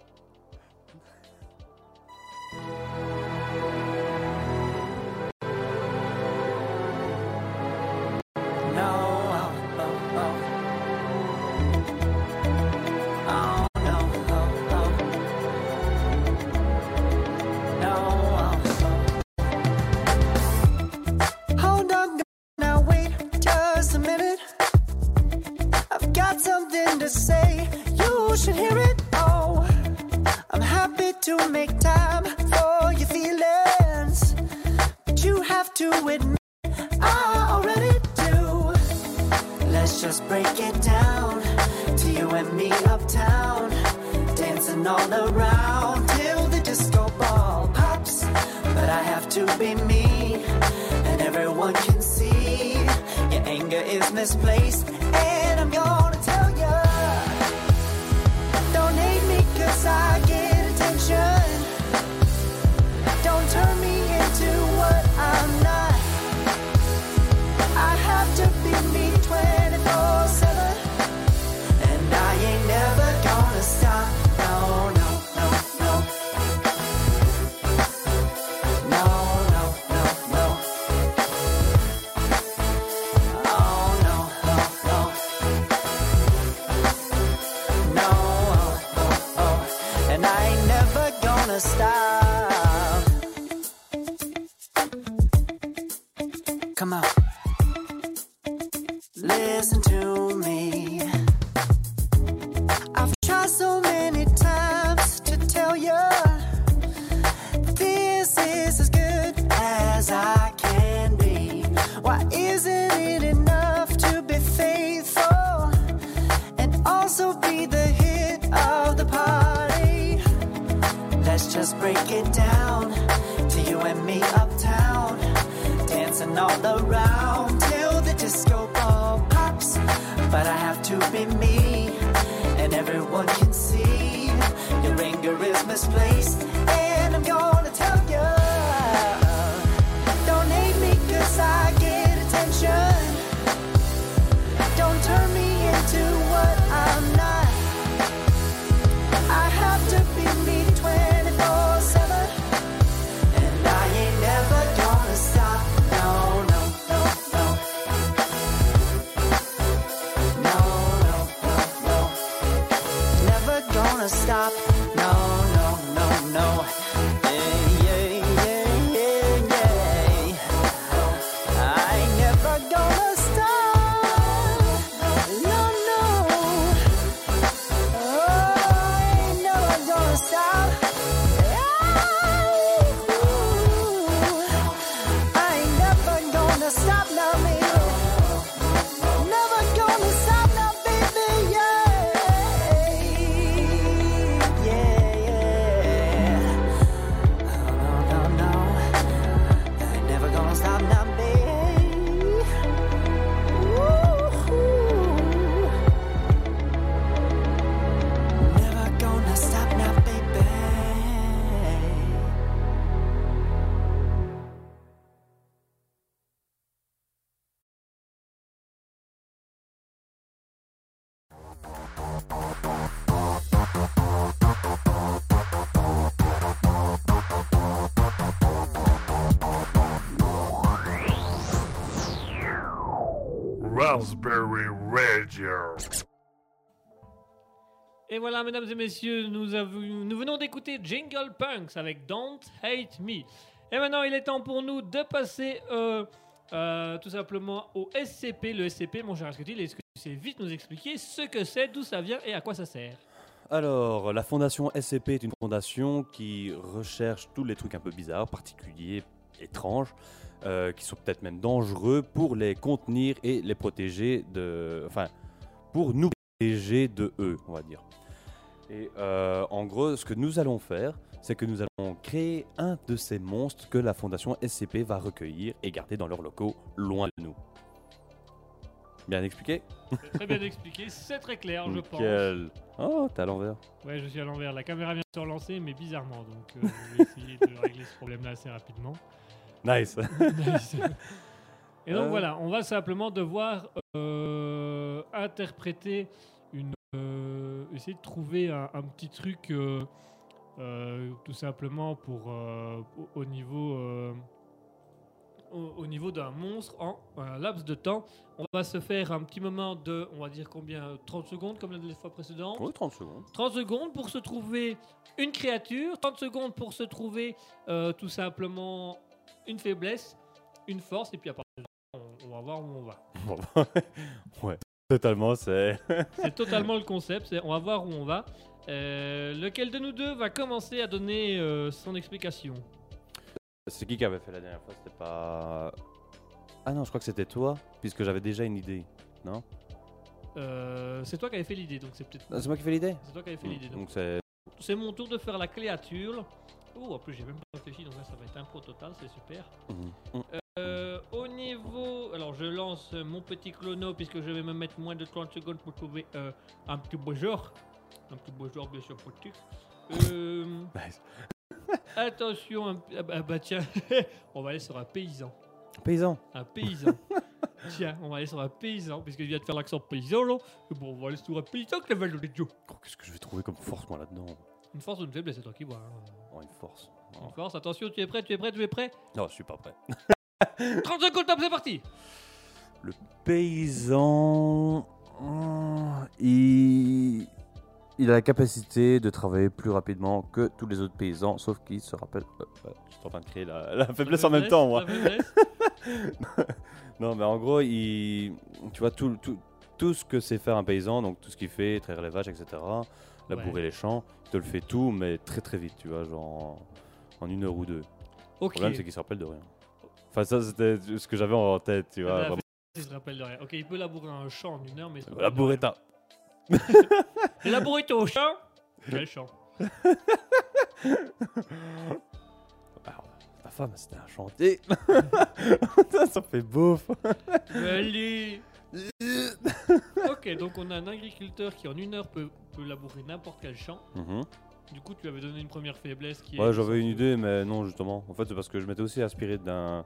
Be me, and everyone can see your anger is misplaced. And I'm gonna to be me, and everyone can see your anger is misplaced. Et voilà, mesdames et messieurs, nous, avons- nous venons d'écouter Jingle Punks avec Don't Hate Me. Et maintenant, il est temps pour nous de passer euh, euh, tout simplement au SCP. Le SCP, mon cher Asketil, est-ce que tu sais vite nous expliquer ce que c'est, d'où ça vient et à quoi ça sert? Alors, la fondation SCP est une fondation qui recherche tous les trucs un peu bizarres, particuliers, étranges, euh, qui sont peut-être même dangereux pour les contenir et les protéger de. Enfin, pour nous protéger de eux, on va dire. Et euh, en gros, ce que nous allons faire, c'est que nous allons créer un de ces monstres que la fondation SCP va recueillir et garder dans leurs locaux, loin de nous. Bien expliqué? Très bien expliqué, c'est très clair, je pense. Nickel. Oh, t'es à l'envers. Ouais, je suis à l'envers. La caméra vient de se relancer, mais bizarrement. Donc, euh, je vais essayer de régler ce problème-là assez rapidement. Nice. Nice. Et donc Euh. voilà, on va simplement devoir euh, interpréter. Euh, essayer de trouver un, un petit truc euh, euh, tout simplement pour au, au niveau. au, au niveau d'un monstre en un laps de temps. On va se faire un petit moment de, on va dire combien 30 secondes comme la fois précédente. Oui, 30 secondes. 30 secondes pour se trouver une créature, 30 secondes pour se trouver tout simplement une faiblesse, une force, et puis à partir de là, on, on va voir où on va. ouais, totalement, c'est. C'est totalement le concept, c'est on va voir où on va. Euh, lequel de nous deux va commencer à donner euh, son explication? C'est qui qui avait fait la dernière fois C'était pas. Ah non, je crois que c'était toi, puisque j'avais déjà une idée. Non? Euh, C'est toi qui avais fait l'idée, donc c'est peut-être. Ah, C'est moi qui fais l'idée? C'est toi qui avais fait l'idée. Donc Donc c'est. c'est mon tour de faire la créature. Oh, en plus j'ai même pas réfléchi, donc là ça va être impro total, c'est super. Mhm. Euh, au niveau. Alors, je lance mon petit chrono puisque je vais me mettre moins de 30 secondes pour trouver euh, un petit beau genre. Un petit beau genre, bien sûr, politique. Euh, Nice. attention, un- ah bah, ah bah, tiens, on va aller sur un paysan. Paysan Un paysan. tiens, on va aller sur un paysan puisqu'il vient de faire l'accent paysan là. Bon, on va aller sur un paysan que la de Dieu. Oh, Qu'est-ce que je vais trouver comme force, moi, là-dedans? Une force ou une faiblesse, c'est toi qui vois. hein. Oh, une force. Une force, attention, tu es prêt, tu es prêt, tu es prêt? Non, je suis pas prêt. 30 secondes, top, c'est parti Paysan. oh, Il. Il a la capacité de travailler plus rapidement que tous les autres paysans, sauf qu'il se rappelle. euh, euh, je suis en train de créer la, la faiblesse en même temps, moi. Non, mais en gros, il, tu vois, tout, tout, tout ce que c'est faire un paysan, donc tout ce qu'il fait, traire les vaches, etc., labourer les champs, il te le fait tout, mais très très vite, tu vois, genre en, en une heure ou deux. Le problème, c'est qu'il se rappelle de rien. Enfin, ça, c'était ce que j'avais en tête, tu vois. Vraiment. Il se rappelle de rien. Ok, il peut labourer un champ en une heure, mais. Labourer ta. Labourer ton champ Quel champ ta femme, c'était un chantier. ça, fait beauf. Allez Ok, donc on a un agriculteur qui en une heure peut, peut labourer n'importe quel champ. Mhm. Du coup, tu avais donné une première faiblesse qui est. Ouais, j'avais une idée, mais non, justement. En fait, c'est parce que je m'étais aussi inspiré d'un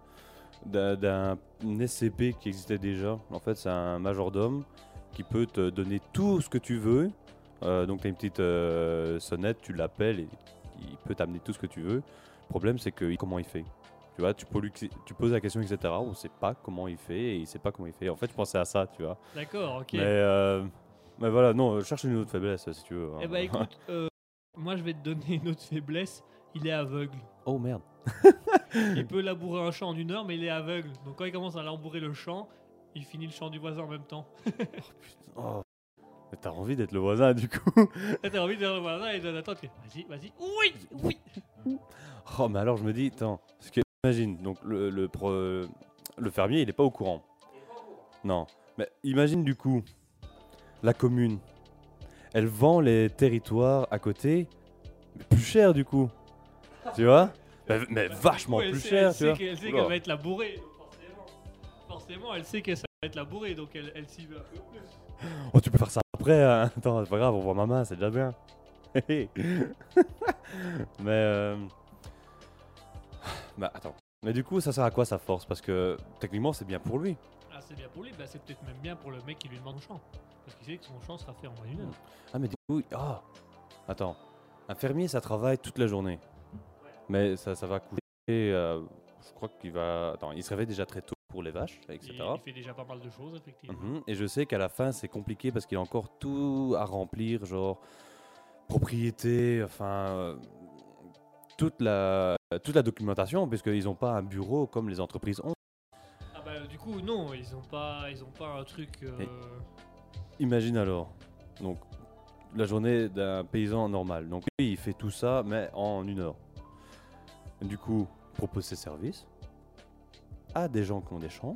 d'un SCP qui existait déjà. En fait, c'est un majordome qui peut te donner tout ce que tu veux. Euh, donc, tu as une petite euh, sonnette, tu l'appelles et il peut t'amener tout ce que tu veux. Le problème, c'est que comment il fait? Tu vois, tu, peux lui- tu poses la question, etc. On sait pas comment il fait et il sait pas comment il fait. En fait, je pensais à ça, tu vois. D'accord, ok. Mais, euh, mais voilà, non, cherche une autre faiblesse si tu veux. hein. Eh bah écoute, euh, moi je vais te donner une autre faiblesse. Il est aveugle. Oh merde. Il peut labourer un champ en une heure, mais il est aveugle. Donc quand il commence à labourer le champ, il finit le champ du voisin en même temps. Oh. Mais t'as envie d'être le voisin du coup T'as envie de dire le voisin et de attendre. Vas-y, vas-y. Oui, oui. Oh, mais alors je me dis, attends, parce que imagine, donc le, le, pro- le fermier il est pas au courant. Non, mais imagine du coup, la commune, elle vend les territoires à côté, mais plus cher du coup. Tu vois mais, mais vachement Ouais, elle plus sait- cher, Elle tu sait vois. qu'elle sait qu'elle va être labourée, forcément. Forcément, elle sait que ça va être labouré, donc elle, elle s'y veut un peu plus. Oh, tu peux faire ça après, hein. attends, c'est pas grave, on voit ma main, c'est déjà bien. mais euh... Bah attends. Mais du coup, ça sert à quoi sa force? Parce que techniquement, c'est bien pour lui. Ah, c'est bien pour lui, bah, c'est peut-être même bien pour le mec qui lui demande champ. Parce qu'il sait que son champ sera fait en moins d'une heure. Ah, mais du coup, ah Attends. Un fermier, ça travaille toute la journée. Mais ça, ça va coucher. euh, je crois qu'il va. Attends, il se réveille déjà très tôt. pour les vaches, etc. Il, il fait déjà pas mal de choses, effectivement. Mhm. Et je sais qu'à la fin, c'est compliqué parce qu'il a encore tout à remplir, genre propriété, enfin euh, toute la toute la documentation, puisqu'ils n'ont pas un bureau comme les entreprises ont. Coup non, ils ont pas, ils ont pas un truc. euh, Imagine alors, donc la journée d'un paysan normal. Donc lui, il fait tout ça, mais en une heure. Du coup, il propose ses services à des gens qui ont des champs.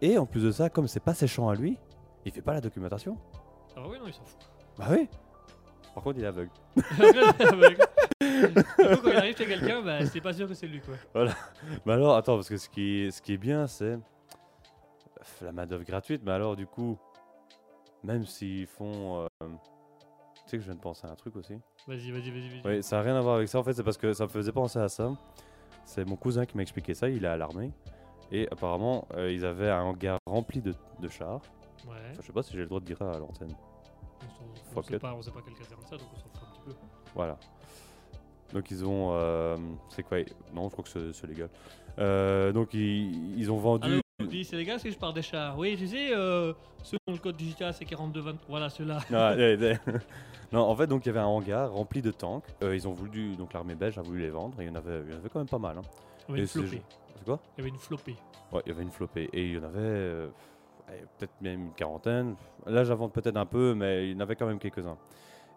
Et en plus de ça, comme c'est pas ses champs à lui, il fait pas la documentation. Ah bah oui non, ils s'en foutent. Bah oui. Par contre, il est aveugle. du coup quand il arrive chez quelqu'un, bah c'est pas sûr que c'est lui quoi. Mais alors, attends, parce que ce qui est, ce qui est bien, c'est la main-d'œuvre gratuite. Mais alors, du coup, même s'ils font. euh, Tu sais que je viens de penser à un truc aussi. Vas-y, vas-y, vas-y, vas-y. Oui, ça n'a rien à voir avec ça. En fait, c'est parce que ça me faisait penser à ça. C'est mon cousin qui m'a expliqué ça. Il est à l'armée. Et apparemment, euh, ils avaient un hangar rempli de, de chars. Ouais. Enfin, je sais pas si j'ai le droit de dire ça à l'antenne. On, on Fuck sait it. pas, on sait pas quel caserne ça, donc on s'en fout un petit peu. Voilà. Donc ils ont... euh, c'est quoi? Non, je crois que c'est- c'est légal. Euh, donc ils, ils ont vendu... Dit, c'est les gars, si je pars des chars. Oui, tu sais, euh, ceux qui ont le code digital, c'est 4220. Voilà, ceux-là. Ah, non, en fait, donc il y avait un hangar rempli de tanks. Ils ont voulu, donc l'armée belge a voulu les vendre et il y en avait, il y en avait quand même pas mal. hein. Il y avait Et une flopée. C'est quoi? Il y avait une flopée. Ouais, il y avait une flopée et il y en avait peut-être même une quarantaine. Là, j'invente peut-être un peu, mais il y en avait quand même quelques-uns.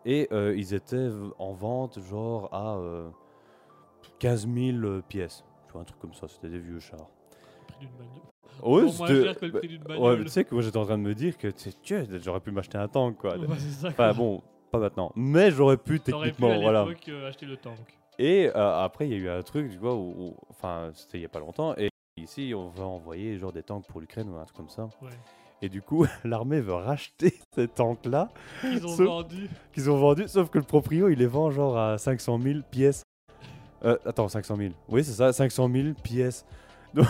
Et euh, ils étaient en vente genre à euh, 15 000 pièces. Tu vois, un truc comme ça, c'était des vieux chars. Prix d'une bagnole. Ouais, moins cher que le prix d'une Ouais, bagnole. mais tu sais que moi j'étais en train de me dire que j'aurais pu m'acheter un tank quoi. Ouais, ça. Enfin quoi. bon, pas maintenant. Mais j'aurais pu techniquement, à voilà. euh, acheter le tank. Et euh, après, il y a eu un truc, tu vois, où- enfin, c'était il y a pas longtemps. Et ici, on va envoyer genre des tanks pour l'Ukraine ou un truc comme ça. Ouais. Et du coup, l'armée veut racheter ces tanks-là Ils ont vendu. qu'ils ont vendus, sauf que le proprio, il les vend genre à 500 000 pièces. Euh, attends, 500 000. Oui, c'est ça, 500 000 pièces. Donc,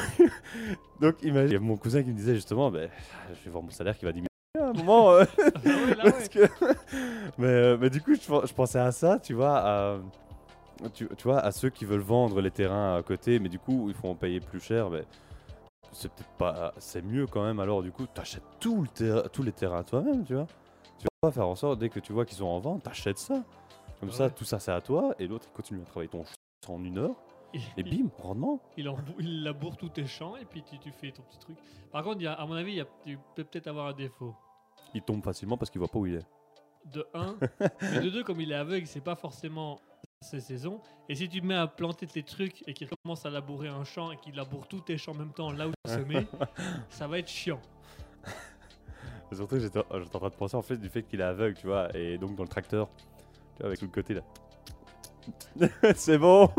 donc imagine, il y a mon cousin qui me disait justement, ben, je vais voir mon salaire qui va diminuer à un moment. euh, ouais, là, parce ouais. que- mais, euh, mais du coup, je, pen- je pensais à ça, tu vois, à, tu, tu vois, à ceux qui veulent vendre les terrains à côté, mais du coup, il faut en payer plus cher. Mais c'est peut-être pas, c'est mieux quand même. Alors, du coup, tu achètes tout le terrain- tous les terrains toi-même, tu vois. Tu vas pas faire en sorte, dès que tu vois qu'ils sont en vente, t'achètes ça. Comme Ah ça, tout ça, c'est à toi, et l'autre, il continue à travailler ton ch- en une heure, et bim, rendement. Il, en- il laboure tous tes champs et puis tu, tu fais ton petit truc. Par contre, il y a, à mon avis, il, y a, il peut peut-être avoir un défaut. Il tombe facilement parce qu'il voit pas où il est. De 1, et de 2, comme il est aveugle, c'est pas forcément ses saisons. Et si tu te mets à planter tes trucs et qu'il commence à labourer un champ et qu'il laboure tous tes champs en même temps là où tu semé, ça va être chiant. Surtout, j'étais en train de penser en fait du fait qu'il est aveugle, tu vois, et donc dans le tracteur, tu vois, avec tout le côté là. c'est bon.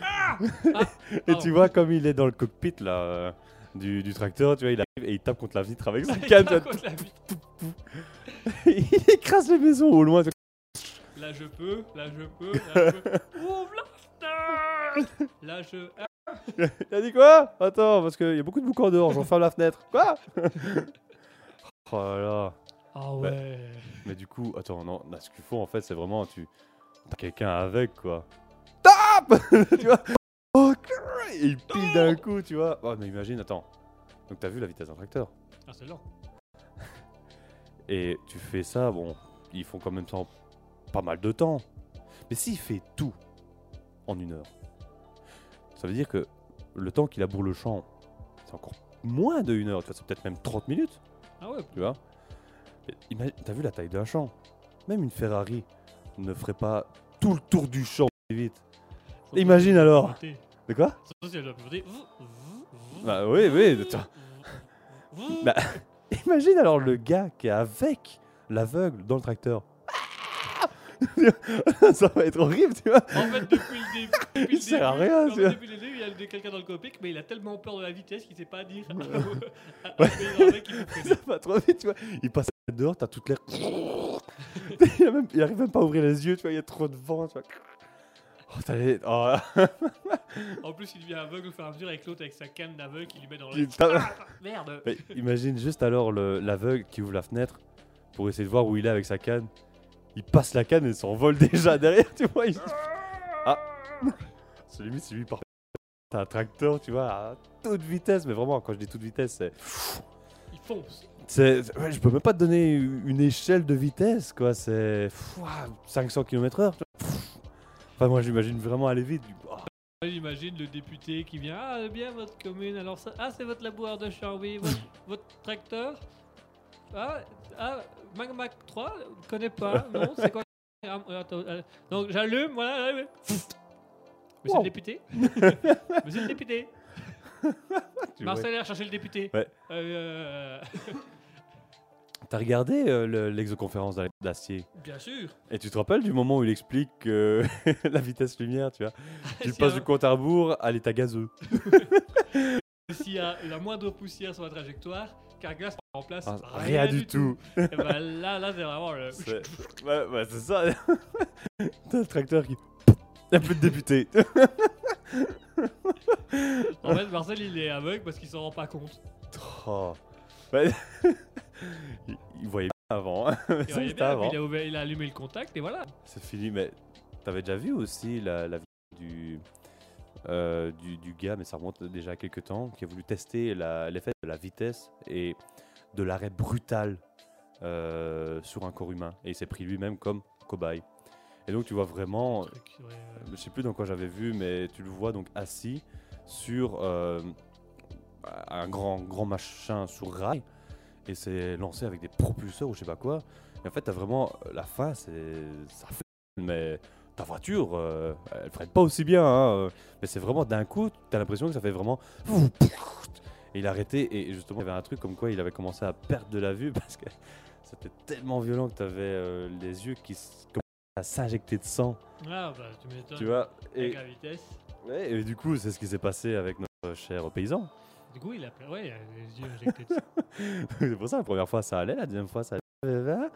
Ah Ah, Et pardon. tu vois comme il est dans le cockpit là euh, du, du tracteur, tu vois, il arrive et il tape contre la vitre avec sa canne. il écrase les maisons au loin. Là je peux, là je peux, là je peux. Ouvre la fenêtre Là je. Ah, a dit quoi? Attends, parce qu'il y a beaucoup de boucan dehors, j'en ferme la fenêtre. Quoi? Oh là là. Ah ouais. Mais du coup, attends, non, là, ce qu'il faut en fait, c'est vraiment, tu t'as quelqu'un avec quoi. Tape Tu vois? Oh, Et il pile d'un coup, tu vois. Oh, mais imagine, attends. Donc t'as vu la vitesse d'un tracteur? Ah c'est lent. Et tu fais ça, bon, ils font quand même ça en pas mal de temps. Mais s'il fait tout en une heure, ça veut dire que le temps qu'il laboure le champ, c'est encore moins de une heure, c'est peut-être même 30 minutes, Ah ouais. tu vois? T'as vu la taille d'un champ? Même une Ferrari ne ferait pas tout le tour du champ vite. Imagine alors. De quoi? Bah oui, oui. Bah, Imagine alors le gars qui est avec l'aveugle dans le tracteur. ça va être horrible, tu vois. En fait, depuis le début, depuis Il le sert à rien, tu vois. depuis le début, il y a quelqu'un dans le cockpit, mais il a tellement peur de la vitesse qu'il sait pas dire. à- à- faut freiner. ça va trop vite, tu vois. Il passe dehors, t'as toute l'air. il, a même- il arrive même pas à ouvrir les yeux, tu vois, il y a trop de vent, tu vois. Oh, t'as les- oh, En plus, il devient aveugle au fur et à mesure avec l'autre avec sa canne d'aveugle qu'il lui met dans le. tape- Ah, merde Mais imagine juste alors le- l'aveugle qui ouvre la fenêtre pour essayer de voir où il est avec sa canne. Il passe la canne et s'envole déjà derrière, tu vois. il- Ah C'est limite, c'est lui par t'as un tracteur, tu vois, à toute vitesse, mais vraiment, quand je dis toute vitesse, c'est. Il fonce. ouais, je peux même pas te donner une échelle de vitesse, quoi, c'est. pff, ouah, 500 km/h. Enfin, moi, j'imagine vraiment aller vite. du- oh, J'imagine le député qui vient. Ah, bien votre commune. Alors, ça... ah, c'est votre labour de. Votre, votre tracteur. Ah, ah, Mac Mac 3, je connais pas. Non, c'est quoi euh, euh, Donc, j'allume, voilà. là, Monsieur Wow. le député? Monsieur le député. Marcel a cherché le député. Ouais. Euh, T'as regardé euh, le- l'exoconférence d'A- d'Acier? Bien sûr. Et tu te rappelles du moment où il explique euh, la vitesse lumière, tu vois? Tu passes du compte à rebours à l'état gazeux. S'il y a la moindre poussière sur la trajectoire, Carglass en place. Ah, rien, du tout. Et ben là, là c'est vraiment le. C'est ouais, ouais, c'est ça. T'as le tracteur qui. Il a plus de député. En fait, Marcel il est aveugle parce qu'il s'en rend pas compte. Oh. Ouais. il, il voyait bien avant. hein. Il voyait bien, avant. il, a ouvert- il a allumé le contact et voilà. C'est fini, mais t'avais déjà vu aussi la, la vidéo du, euh, du, du gars, mais ça remonte déjà à quelques temps, qui a voulu tester l'effet de la vitesse et de l'arrêt brutal euh, sur un corps humain. Et il s'est pris lui-même comme cobaye. Et donc tu vois vraiment, truc, ouais, ouais. je sais plus dans quoi j'avais vu, mais tu le vois donc assis sur euh, un grand, grand machin sur rail et c'est lancé avec des propulseurs ou je sais pas quoi. Et en fait, t'as vraiment la fin, c'est ça fait, mais ta voiture, euh, elle freine pas aussi bien. hein, euh, mais c'est vraiment d'un coup, t'as l'impression que ça fait vraiment. Et il a arrêté et justement, il y avait un truc comme quoi il avait commencé à perdre de la vue parce que c'était tellement violent que t'avais euh, les yeux qui commençaient à s'injecter de sang, Ah bah tu m'étonnes. tu vois. Avec Et, la vitesse. Ouais, et du coup, c'est ce qui s'est passé avec notre cher paysan. Du coup, il a. Ouais, il a les yeux injectés de sang. c'est pour ça, la première fois ça allait, la deuxième fois ça allait.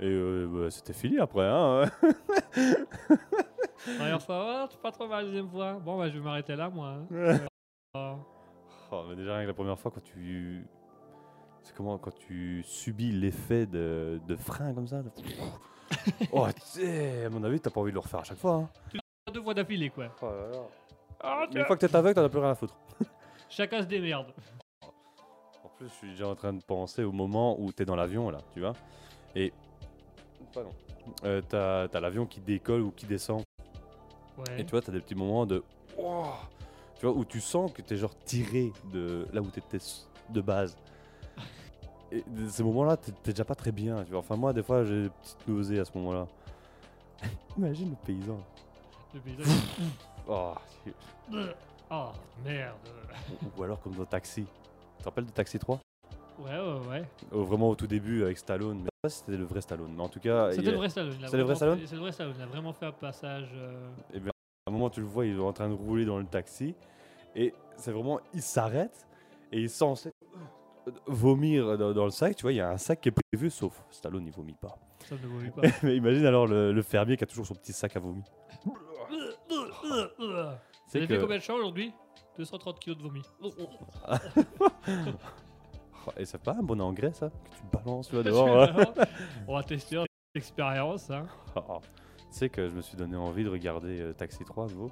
Et euh, bah, c'était fini après. Hein. Première fois, oh, c'est pas trop mal, deuxième fois. Bon, bah je vais m'arrêter là, moi. hein. Oh. Oh, mais déjà, rien que la première fois, quand tu. C'est comment Quand tu subis l'effet de, de frein comme ça. de- oh, tu à mon avis, t'as pas envie de le refaire à chaque fois. Hein. Deux fois d'affilée, quoi. Oh là là. Ah, Une fois que t'es aveugle, t'en as plus rien à foutre. Chacun se démerde. En plus, je suis déjà en train de penser au moment où t'es dans l'avion, là, tu vois. Et. Euh, t'as t'as l'avion qui décolle ou qui descend. Ouais. Et tu vois, t'as des petits moments de. Ouah Tu vois, où tu sens que t'es genre tiré de là où t'étais de base. Et de ces moments-là, t'es t'es déjà pas très bien. Tu vois. Enfin, moi, des fois, j'ai des petites nausées à ce moment-là. Imagine le paysan. Le. Oh, Oh, merde. ou, ou alors comme dans Taxi. Tu te rappelles de Taxi 3 Ouais, ouais, ouais. Euh, Vraiment au tout début avec Stallone. Mais je sais pas si c'était le vrai Stallone. Mais en tout cas, C'était le vrai Stallone. C'est le vrai Stallone C'est le vrai Stallone. Il a vraiment fait un passage. euh, Et bien, à un moment, tu le vois, il est en train de rouler dans le taxi. Et c'est vraiment, il s'arrête et il est censé vomir dans, dans le sac. Tu vois, il y a un sac qui est prévu, sauf Stallone, il vomit pas. Ça ne vomit pas. Mais imagine alors le, le fermier qui a toujours son petit sac à vomi. Vous C'est avez fait combien de champs aujourd'hui? 230 kilos de vomi. Et c'est pas un bon engrais ça que tu balances tu vois, dehors. hein. On va tester l'expérience. Hein. Oh, Tu sais que je me suis donné envie de regarder euh, Taxi 3 à nouveau.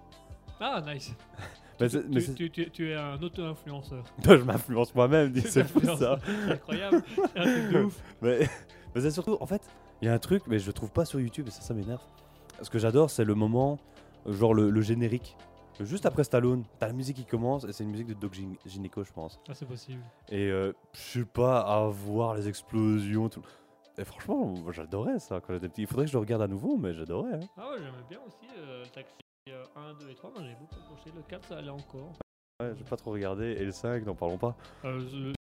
Ah, nice. Mais tu, c'est- mais tu- c'est- tu- tu- tu es un auto-influenceur. Toi, je m'influence moi-même, dis, c'est fou ça. C'est incroyable. C'est un truc de ouf. Mais, mais c'est surtout, en fait, il y a un truc, mais je le trouve pas sur YouTube et ça, ça m'énerve. Ce que j'adore, c'est le moment, genre le, le générique. Juste après Stallone, t'as la musique qui commence et c'est une musique de Doc Gynéco, je pense. Ah, c'est possible. Et euh, je sais pas, à voir les explosions, tout. Et franchement, j'adorais ça quand j'étais petit. Il faudrait que je le regarde à nouveau, mais j'adorais. hein. Ah ouais, j'aimais bien aussi euh, Taxi euh, 1, 2 et 3. Moi, j'ai beaucoup accroché. Le 4, ça allait encore. Ouais, j'ai pas trop regardé. Et le 5, n'en parlons pas. Euh,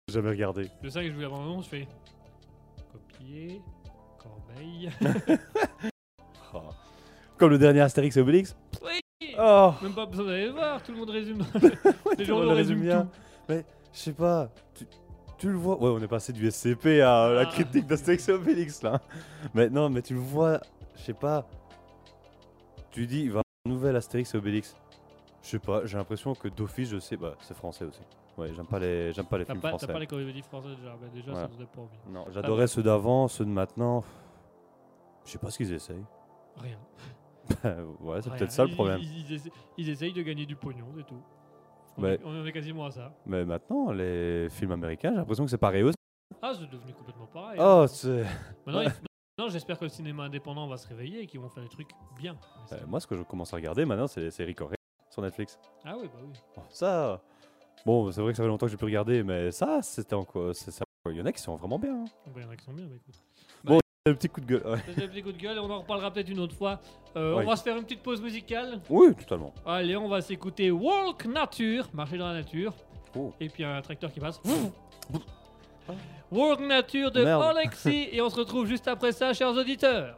J'ai jamais regardé. le 5, je voulais avant l'annonce, je fais copier, corbeille. Oh. Comme le dernier Astérix et Obélix. Oh Même pas besoin d'aller le voir, tout le monde résume. Les Tout le résument bien. tout. Mais je sais pas, tu, tu le vois? Ouais, on est passé du SCP à la Ah. critique d'Astérix et Obélix là. Mais non, mais tu le vois, je sais pas. Tu dis, il va y avoir un nouvel Astérix et Obélix. Je sais pas, j'ai l'impression que d'office, je sais. Bah, c'est français aussi. Ouais, j'aime pas les, j'aime pas les T'as films pas, t'as français. pas les comédies françaises déjà, bah déjà ça nous donne pas envie. Non, j'adorais ceux d'avant, ceux de maintenant. Je sais pas ce qu'ils essayent. Rien. ouais, c'est peut-être ça le problème. Ils, ils essa- ils essayent de gagner du pognon, c'est tout. On, Ouais. est, on est quasiment à ça. Mais maintenant, les films américains, j'ai l'impression que c'est pareil aussi. Ah, c'est devenu complètement pareil. hein. Oh, c'est. Maintenant, j'espère que le cinéma indépendant va se réveiller et qu'ils vont faire des trucs bien. Euh, moi, ce que je commence à regarder maintenant, c'est les séries coréennes sur Netflix. Ah oui, bah oui. Oh, ça. Bon, c'est vrai que ça fait longtemps que j'ai pu regarder, mais ça, c'était en quoi. Il y en a qui sont vraiment bien. hein. Bah, Il y en a qui sont bien, bah écoute. C'est le petit coup de gueule. ouais. C'était un petit coup de gueule et on en reparlera peut-être une autre fois. Euh, Oui. On va se faire une petite pause musicale. Oui, totalement. Allez, on va s'écouter Walk Nature, marcher dans la nature. Oh. Et puis un tracteur qui passe. Walk Nature de Merde. Alexis. Et on se retrouve juste après ça, chers auditeurs.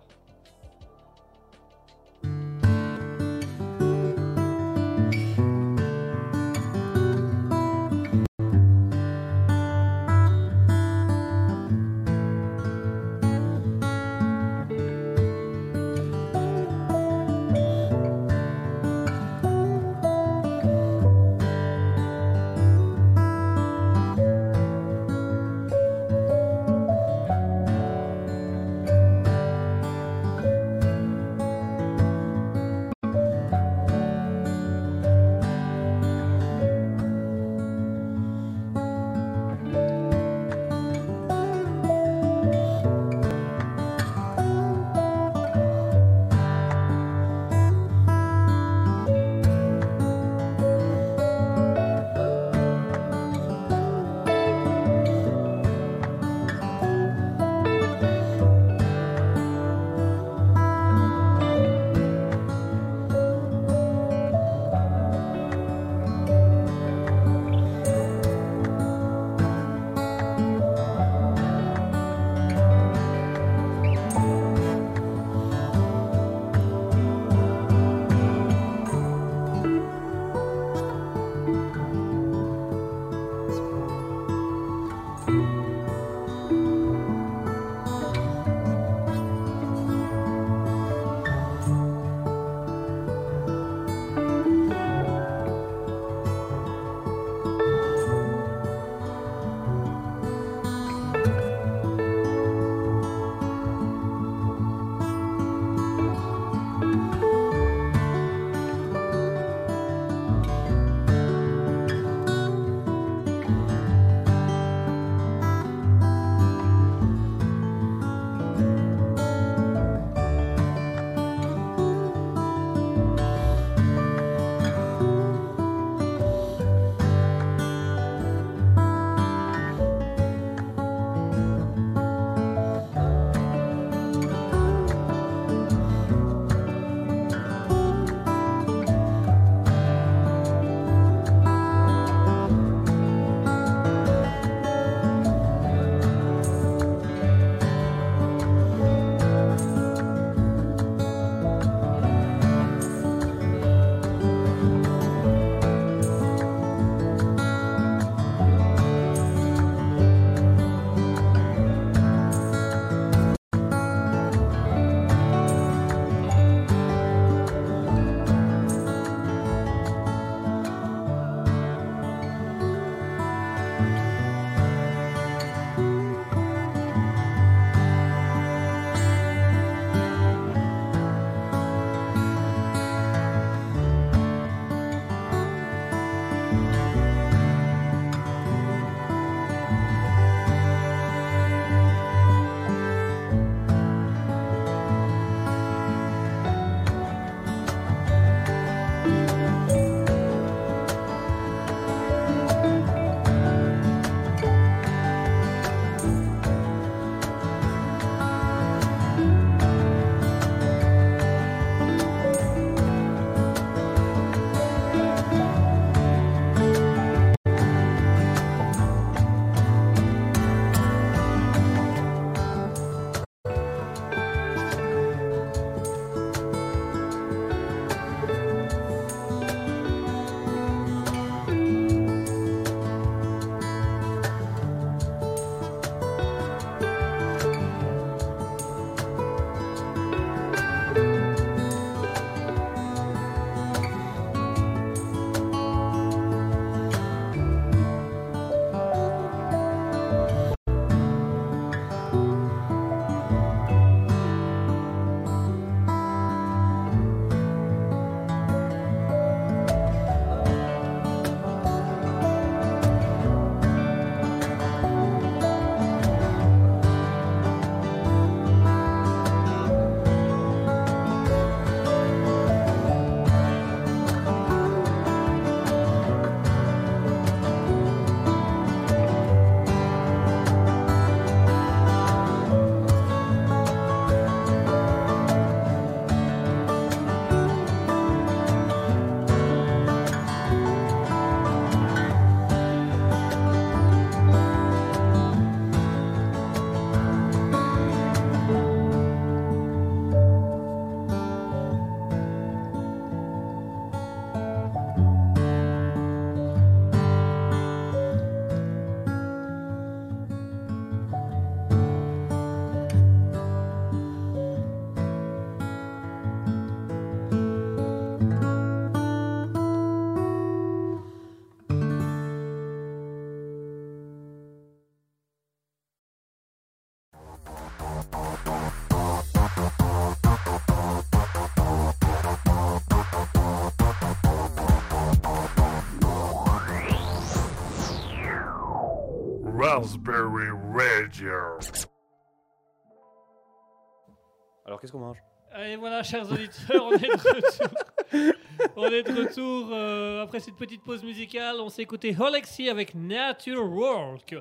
Raspberry Radio. Alors qu'est-ce qu'on mange? Et voilà, chers auditeurs, on est de retour. on est de retour euh, après cette petite pause musicale. On s'est écouté Holexi avec Nature Work.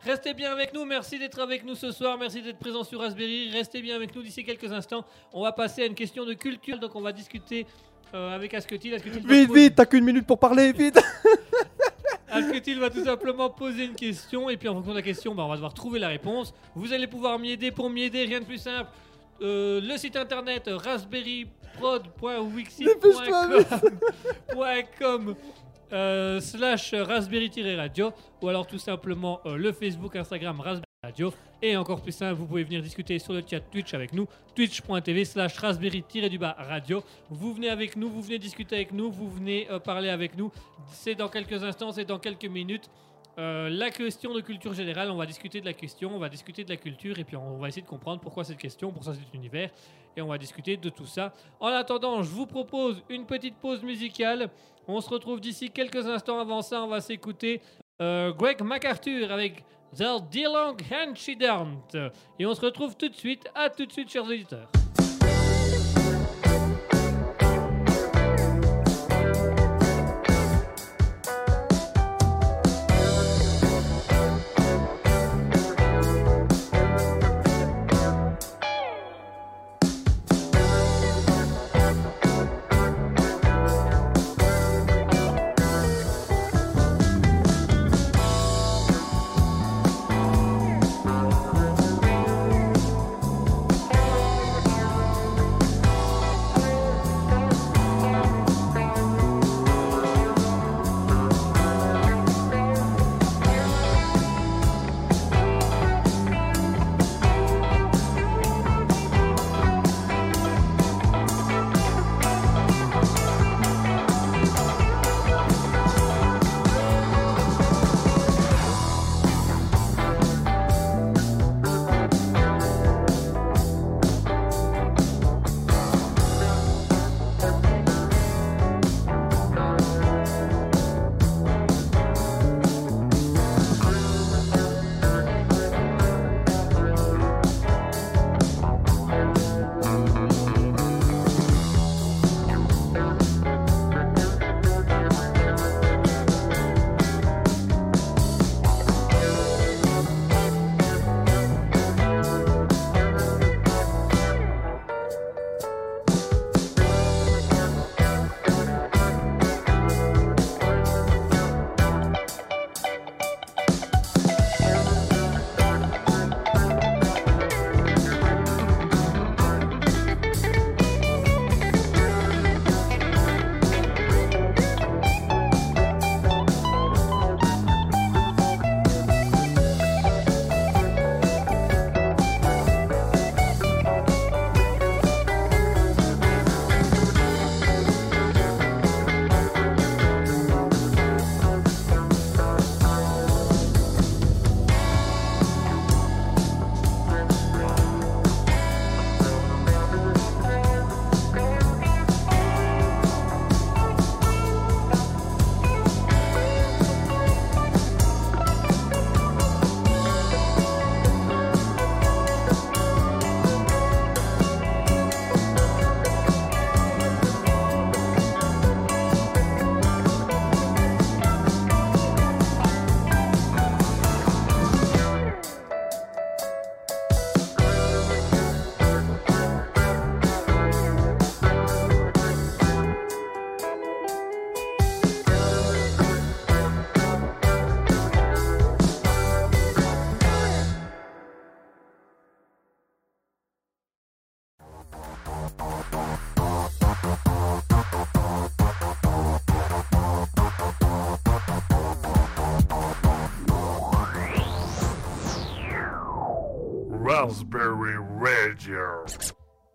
Restez bien avec nous, merci d'être avec nous ce soir, merci d'être présent sur Raspberry. Restez bien avec nous d'ici quelques instants. On va passer à une question de culture, donc on va discuter euh, avec Asketil. Vite, vite, t'as qu'une minute pour parler, vite Asketil va tout simplement poser une question et puis en fonction de la question, bah, on va devoir trouver la réponse. Vous allez pouvoir m'y aider. Pour m'y aider, rien de plus simple. Euh, le site internet raspberryprod.wixit.com euh, slash raspberry-radio ou alors tout simplement euh, le Facebook, Instagram Raspberry Radio et encore plus simple, vous pouvez venir discuter sur le chat Twitch avec nous, twitch.tv slash raspberry-radio. Vous venez avec nous, vous venez discuter avec nous, vous venez euh, parler avec nous. C'est dans quelques instants, c'est dans quelques minutes. Euh, la question de culture générale, on va discuter de la question, on va discuter de la culture et puis on va essayer de comprendre pourquoi cette question, pourquoi cet univers et on va discuter de tout ça. En attendant, je vous propose une petite pause musicale. On se retrouve d'ici quelques instants. Avant ça, on va s'écouter euh, Greg MacArthur avec The DeLong Incident. Et on se retrouve tout de suite. À tout de suite, chers auditeurs.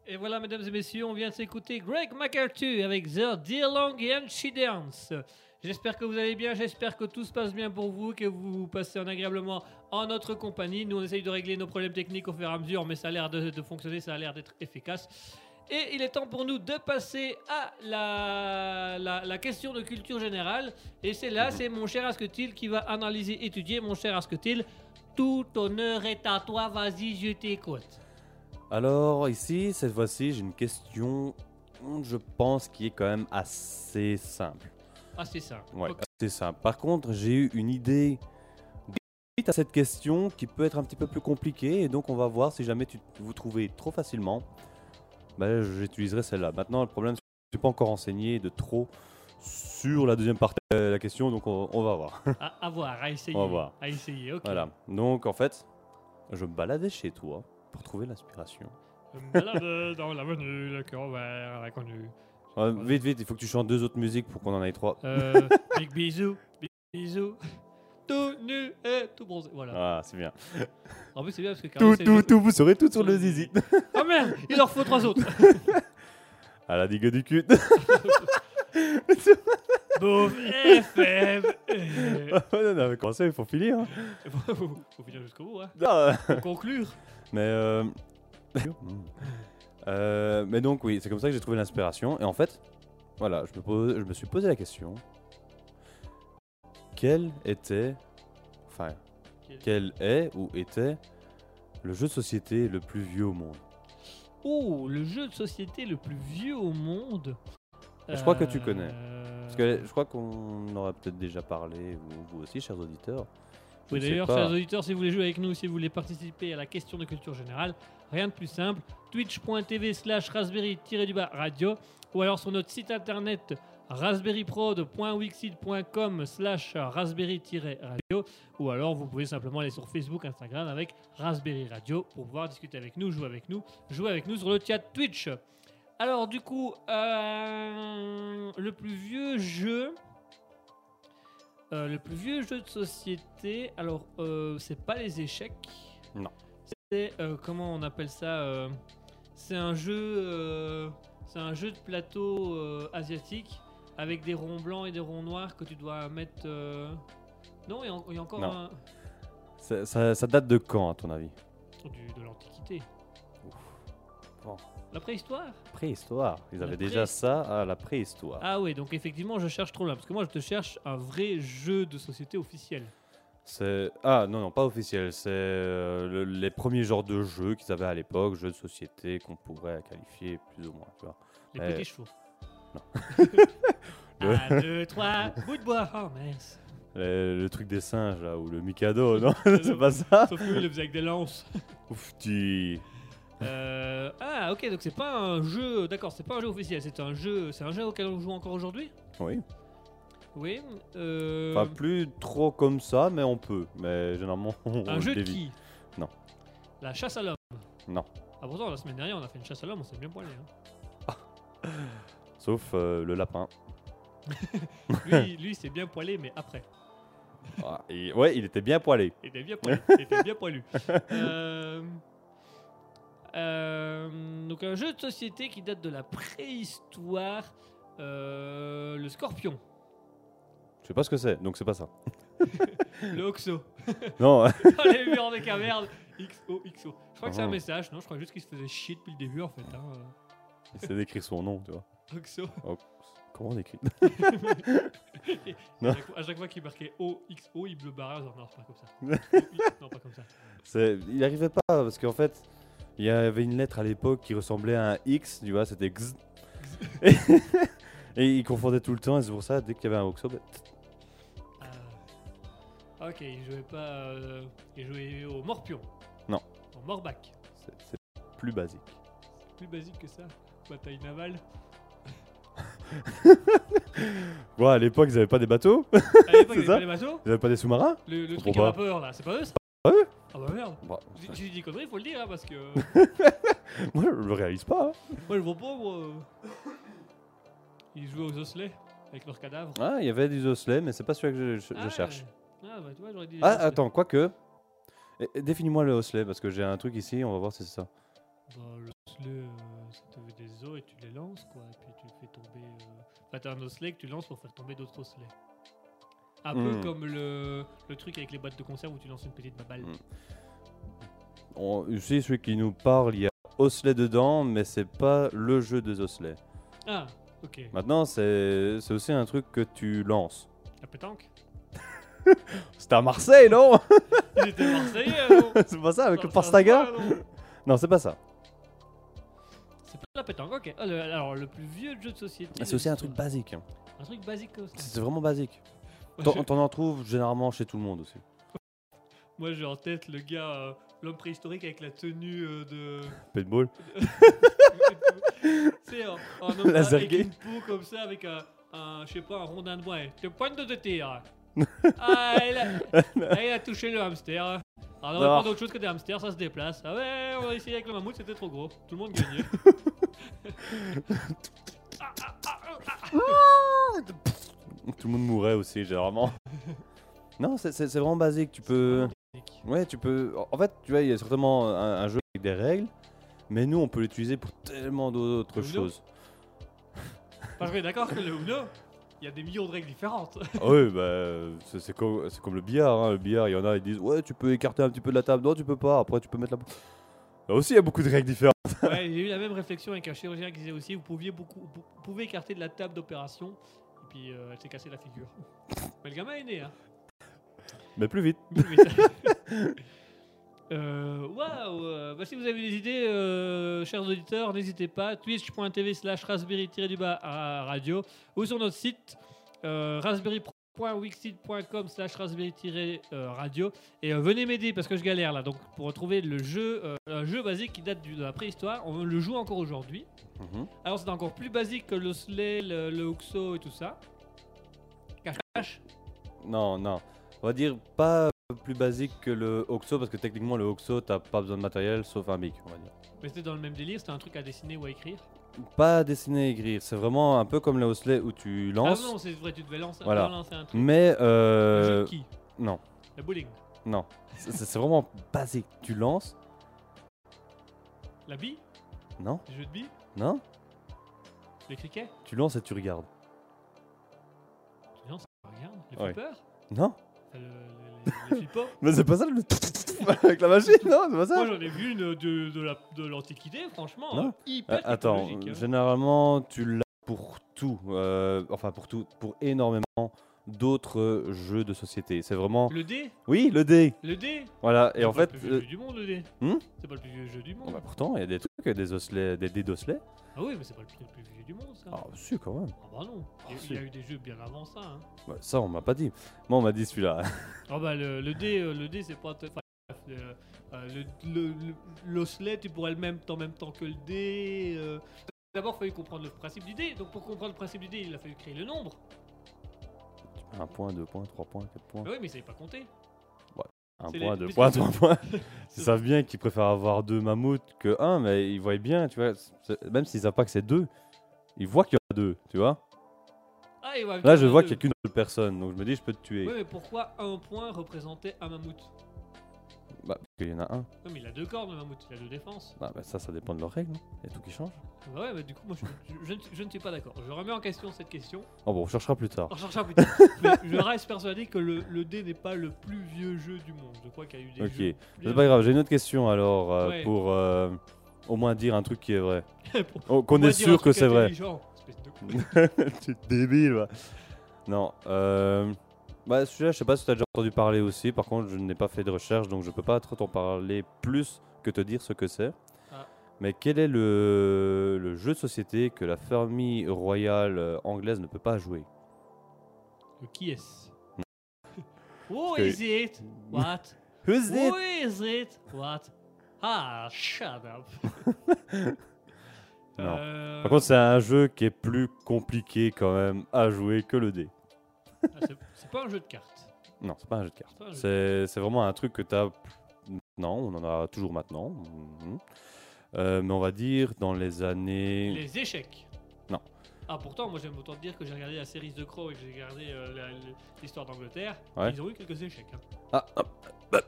Et voilà, mesdames et messieurs, on vient de s'écouter Greg McArthur avec The Dearlong and She Dance. J'espère que vous allez bien, j'espère que tout se passe bien pour vous, que vous passez en agréablement en notre compagnie. Nous, on essaye de régler nos problèmes techniques au fur et à mesure, mais ça a l'air de, de fonctionner, ça a l'air d'être efficace. Et il est temps pour nous de passer à la, la, la question de culture générale. Et c'est là, c'est mon cher Asketil qui va analyser, étudier. Mon cher Asketil, tout honneur est à toi. Vas-y, je t'écoute. Alors ici, cette fois-ci, j'ai une question, je pense, qui est quand même assez simple. C'est ça. Ouais, assez simple. Par contre, j'ai eu une idée suite à cette question qui peut être un petit peu plus compliquée, et donc on va voir si jamais tu, vous trouvez trop facilement, ben, j'utiliserai celle-là. Maintenant, le problème, c'est que je ne suis pas encore renseigné de trop sur la deuxième partie de la question, donc on, on va voir. À, à voir, à essayer. On va voir. À essayer, ok. voilà. Donc en fait, je me baladais chez toi pour trouver l'inspiration. Dans l'avenue, le cœur ouvert, vite, vite, il faut que tu chantes deux autres musiques pour qu'on en aille trois. Euh, big bisous, big bisous. Tout nu et tout bronzé. Voilà. Ah, c'est bien. En plus, c'est bien parce que Tout, Carlos, c'est- tout, tout, vous serez tout sur le zizi. Oh merde, il leur faut trois autres. À la digue du cul. Boum, FM. euh, non, non, mais comment ça, il faut finir. hein. faut, finir jusqu'au bout, hein. Non, Faut conclure. Mais, euh... euh, mais donc, oui, c'est comme ça que j'ai trouvé l'inspiration. Et en fait, voilà, je me, pose, je me suis posé la question quel était, enfin, quel est ou était le jeu de société le plus vieux au monde? Oh, le jeu de société le plus vieux au monde? Je crois que tu connais. Euh, Parce que je crois qu'on aura peut-être déjà parlé, vous, vous aussi, chers auditeurs. Oui, d'ailleurs, chers auditeurs, si vous voulez jouer avec nous, si vous voulez participer à la question de culture générale, rien de plus simple. Twitch.tv slash raspberry-radio ou alors sur notre site internet raspberryprod.wixit.com slash raspberry-radio ou alors vous pouvez simplement aller sur Facebook, Instagram avec Raspberry Radio pour pouvoir discuter avec nous, jouer avec nous, jouer avec nous sur le chat Twitch. Alors du coup, euh, le plus vieux jeu... Euh, le plus vieux jeu de société, alors euh, c'est pas les échecs. Non. C'est euh, comment on appelle ça C'est un jeu, c'est un jeu de plateau asiatique avec des ronds blancs et des ronds noirs que tu dois mettre. Non, il y, a y encore Non. un Ça, ça- date de quand, à ton avis? Du- de l'antiquité. Bon. La préhistoire Préhistoire. Ils avaient pré- déjà ça à la préhistoire. Ah oui, donc effectivement, je cherche trop loin parce que moi, je te cherche un vrai jeu de société officiel. C'est ah non non pas officiel. C'est euh, le- les premiers genres de jeux qu'ils avaient à l'époque, jeux de société qu'on pourrait qualifier plus ou moins. Tu vois. Les petits chevaux. non. Un, deux, trois, bout de bois. Oh mince. Le, le truc des singes là ou le Mikado, non c'est pas ça. Sauf que lui, il le faisait avec des lances. Ouf, tu- Euh, ah, ok, donc c'est pas un jeu. D'accord, c'est pas un jeu officiel, c'est un jeu. C'est un jeu auquel on joue encore aujourd'hui? Oui. Oui. Euh, Pas plus trop comme ça, mais on peut. Mais généralement on un jeu de qui? Non. La chasse à l'homme? Non. Ah, pourtant, la semaine dernière, on a fait une chasse à l'homme, on s'est bien poilé. Hein. Sauf euh, le lapin. Lui, lui c'est bien poilé, mais après. Ah, et- ouais, il était bien poilé. Il était bien poilu. il était bien poilu. Euh, euh, donc, un jeu de société qui date de la préhistoire. euh, le scorpion. Je sais pas ce que c'est, donc c'est pas ça. Le Oxo. Non, Oh, les murs de caverne. XO, XO. Je crois que c'est un Oh. message, non Je crois juste qu'il se faisait chier depuis le début en fait. Hein. c'est d'écrire son nom, tu vois. Oxo. Comment on écrit Et Non. à chaque fois, qu'il marquait OXO, il bleu barré. Non, pas comme ça. Non, pas comme ça. Il arrivait pas parce qu'en fait, il y avait une lettre à l'époque qui ressemblait à un X, tu vois, c'était X. Et, et il confondait tout le temps, et c'est pour ça, dès qu'il y avait un Oxo, bah, Ah. Ok, il jouait pas. euh, il jouait au Morpion. Non. Au Morbac. c'est plus basique. Plus basique que ça. Bataille navale. Ouais, à l'époque, ils avaient pas des bateaux, À l'époque, C'est il y ça avait pas les bateaux. ils avaient pas des sous-marins. Le, le truc à vapeur là, c'est pas eux ça Eux Ah bah merde. Bah, si je dis conneries, faut le dire hein, parce que. moi, je le réalise pas. hein. Moi je vois pas moi. Ils jouaient aux osselets avec leurs cadavres. Ah, il y avait des osselets, mais c'est pas celui que je, Ah, cherche. Ah bah tu vois, j'aurais dit. Ah, osselets. attends, quoique. Définis-moi le osselet, parce que j'ai un truc ici, on va voir si c'est ça. Bah, le osselet, euh, des os et tu les lances quoi. Et puis tu fais tomber. Euh... Enfin, t'as un osselet que tu lances pour faire tomber d'autres osselets. Un peu Hmm. comme le, le truc avec les boîtes de conserve où tu lances une petite baballe. Hmm. On, celui qui nous parle, il y a osselets dedans, mais c'est pas le jeu des osselets. Ah, ok. Maintenant, c'est c'est aussi un truc que tu lances. La pétanque? C'était à Marseille, non? Il était marseillais, non C'est pas ça, avec le Pastaga non Non, c'est pas ça. C'est pas la pétanque, ok. Ah, alors, le plus vieux jeu de société. C'est de aussi un truc basique. Un truc basique ça. C'est vraiment basique. T'en en trouves généralement chez tout le monde aussi. Moi, j'ai en tête le gars, euh, l'homme préhistorique avec la tenue euh, de. Paintball C'est un, un homme Laser avec game. une peau comme ça, avec un, un je sais pas, un rondin de bois. Tu pointe de tir. ah, il a, ah, il a touché le hamster. Alors, on va prendre autre chose que des hamsters, ça se déplace. Ah ouais, on va essayer avec le mammouth, c'était trop gros. Tout le monde gagnait. Ah, ah, ah, ah, ah. Tout le monde mourait aussi, généralement. non, c'est- c'est c'est vraiment basique. Tu peux. Ouais, tu peux. En fait, tu vois, il y a certainement un, un jeu avec des règles, mais nous, on peut l'utiliser pour tellement d'autres Le Uno choses. Parce que d'accord que le Uno, il y a des millions de règles différentes. Ah oui, bah, c'est c'est comme, c'est comme le billard. hein. Le billard, il y en a, ils disent Ouais, tu peux écarter un petit peu de la table. Non, tu peux pas. Après, tu peux mettre la. Là aussi, il y a beaucoup de règles différentes. Ouais, j'ai eu la même réflexion avec un chirurgien qui disait aussi vous pouviez beaucoup, vous pouvez écarter de la table d'opération puis euh, elle s'est cassée la figure. Mais le gamin est né, hein. Mais plus vite. Oui. Euh, Waouh euh, bah, Si vous avez des idées, euh, chers auditeurs, n'hésitez pas. Twitch.tv slash raspberry-du-bas à radio ou sur notre site euh, raspberry.wixit.com slash raspberry-radio et euh, venez m'aider parce que je galère là. Donc pour retrouver le jeu, euh, un jeu basique qui date de la préhistoire, on le joue encore aujourd'hui. Mhm. Alors c'est encore plus basique que le Slay, le, le Oxo et tout ça. Cache-cache Non, non. On va dire pas plus basique que le Oxo, parce que techniquement, le Oxo, t'as pas besoin de matériel sauf un bic, on va dire. Mais c'était dans le même délire, c'était un truc à dessiner ou à écrire. Pas dessiner et écrire. C'est vraiment un peu comme le Osley où tu lances. Ah non, c'est vrai, tu devais lancer, Voilà. lancer un truc. mais Le jeu euh, de qui non, Le bowling. non. C'est vraiment basique. Tu lances. La bille Non, Le jeu de billes non. Le cricket Tu lances et tu regardes. Non, ça regarde. Les Ouais. flippers Non. Le- le- Les, les Mais c'est pas ça le. Avec la machine, non, c'est pas ça. Moi j'en ai vu une de, de la- de l'Antiquité, franchement. Non. euh, hyper Euh, attends, technologique, hein. généralement, tu l'as pour tout. euh, enfin, pour tout. Pour énormément d'autres euh, jeux de société. C'est vraiment. Le dé Oui, le dé. Le dé Voilà. Et C'est en pas fait. le plus vieux euh, jeu du monde, le dé. Hmm c'est pas le plus vieux jeu du monde. bon, bah, pourtant, il y a des trucs, des osselets, des dés d'osselets. Ah oui, mais c'est pas le plus, le plus vieux du monde, ça. Ah, si, quand même. Ah bah non. Il y a- Ah, il y, a eu des jeux bien avant ça. Hein. Bah, ça, on m'a pas dit. Moi, on m'a dit celui-là. Ah bah le, le dé, euh, le dé c'est pas. enfin, euh, euh, le- le- le- L'osselet, tu pourrais le même en même temps que le dé. euh. D'abord, il fallait comprendre le principe du dé. Donc pour comprendre le principe du dé, il a fallu créer le nombre. Un point, deux points, trois points, quatre points. Bah oui, mais il savait pas compter. Un point, les- deux mais points, trois points. Ils savent bien qu'ils préfèrent avoir deux mammouths que un, mais ils voient bien, tu vois. Même s'ils savent pas que c'est deux, ils voient qu'il y en a deux, tu vois. Ah, Là, je vois qu'il y a qu'une seule personne, donc je me dis, je peux te tuer. Ouais, mais pourquoi un point représentait un mammouth? Bah, parce qu'il y en a un. Ouais, mais il a deux cornes, le mammouth, il a deux défenses. Bah, bah, ça, ça dépend de leurs règles. Il y a tout qui change. Bah ouais, mais du coup, moi, je, je- je ne- je ne suis pas d'accord. Je remets en question cette question. Oh, bon, on cherchera plus tard. On cherchera plus tard. mais je reste persuadé que le, le dé n'est pas le plus vieux jeu du monde. Je crois qu'il y a eu des Ok. jeux. C'est pas grave, j'ai une autre question alors, euh, Ouais. pour euh, au moins dire un truc qui est vrai. Pour- Oh, Qu'on est sûr que c'est vrai. Espèce de con. débile, va. Non. Euh... Bah, celui-là, je sais pas si tu as déjà entendu parler aussi. Par contre, je n'ai pas fait de recherche, donc je peux pas trop t'en parler plus que te dire ce que c'est. Ah. Mais quel est le... le jeu de société que la famille royale euh, anglaise ne peut pas jouer? Le qui est-ce? Who que- is it? What? Who's Who is it? What? Ah, shut up. Non. Euh, Par contre, c'est un jeu qui est plus compliqué quand même à jouer que le dé. ah, pas un jeu de cartes. Non, c'est pas un jeu de cartes. C'est de vraiment un truc que tu as maintenant, on en a toujours maintenant. Mhm. Euh, mais on va dire dans les années. Les échecs. Non. Ah pourtant moi j'aime autant te dire que j'ai regardé la série The Crow et que j'ai regardé euh, la- l'histoire d'Angleterre. Ouais. Ils ont eu quelques échecs. hein. Ah, ah, bah,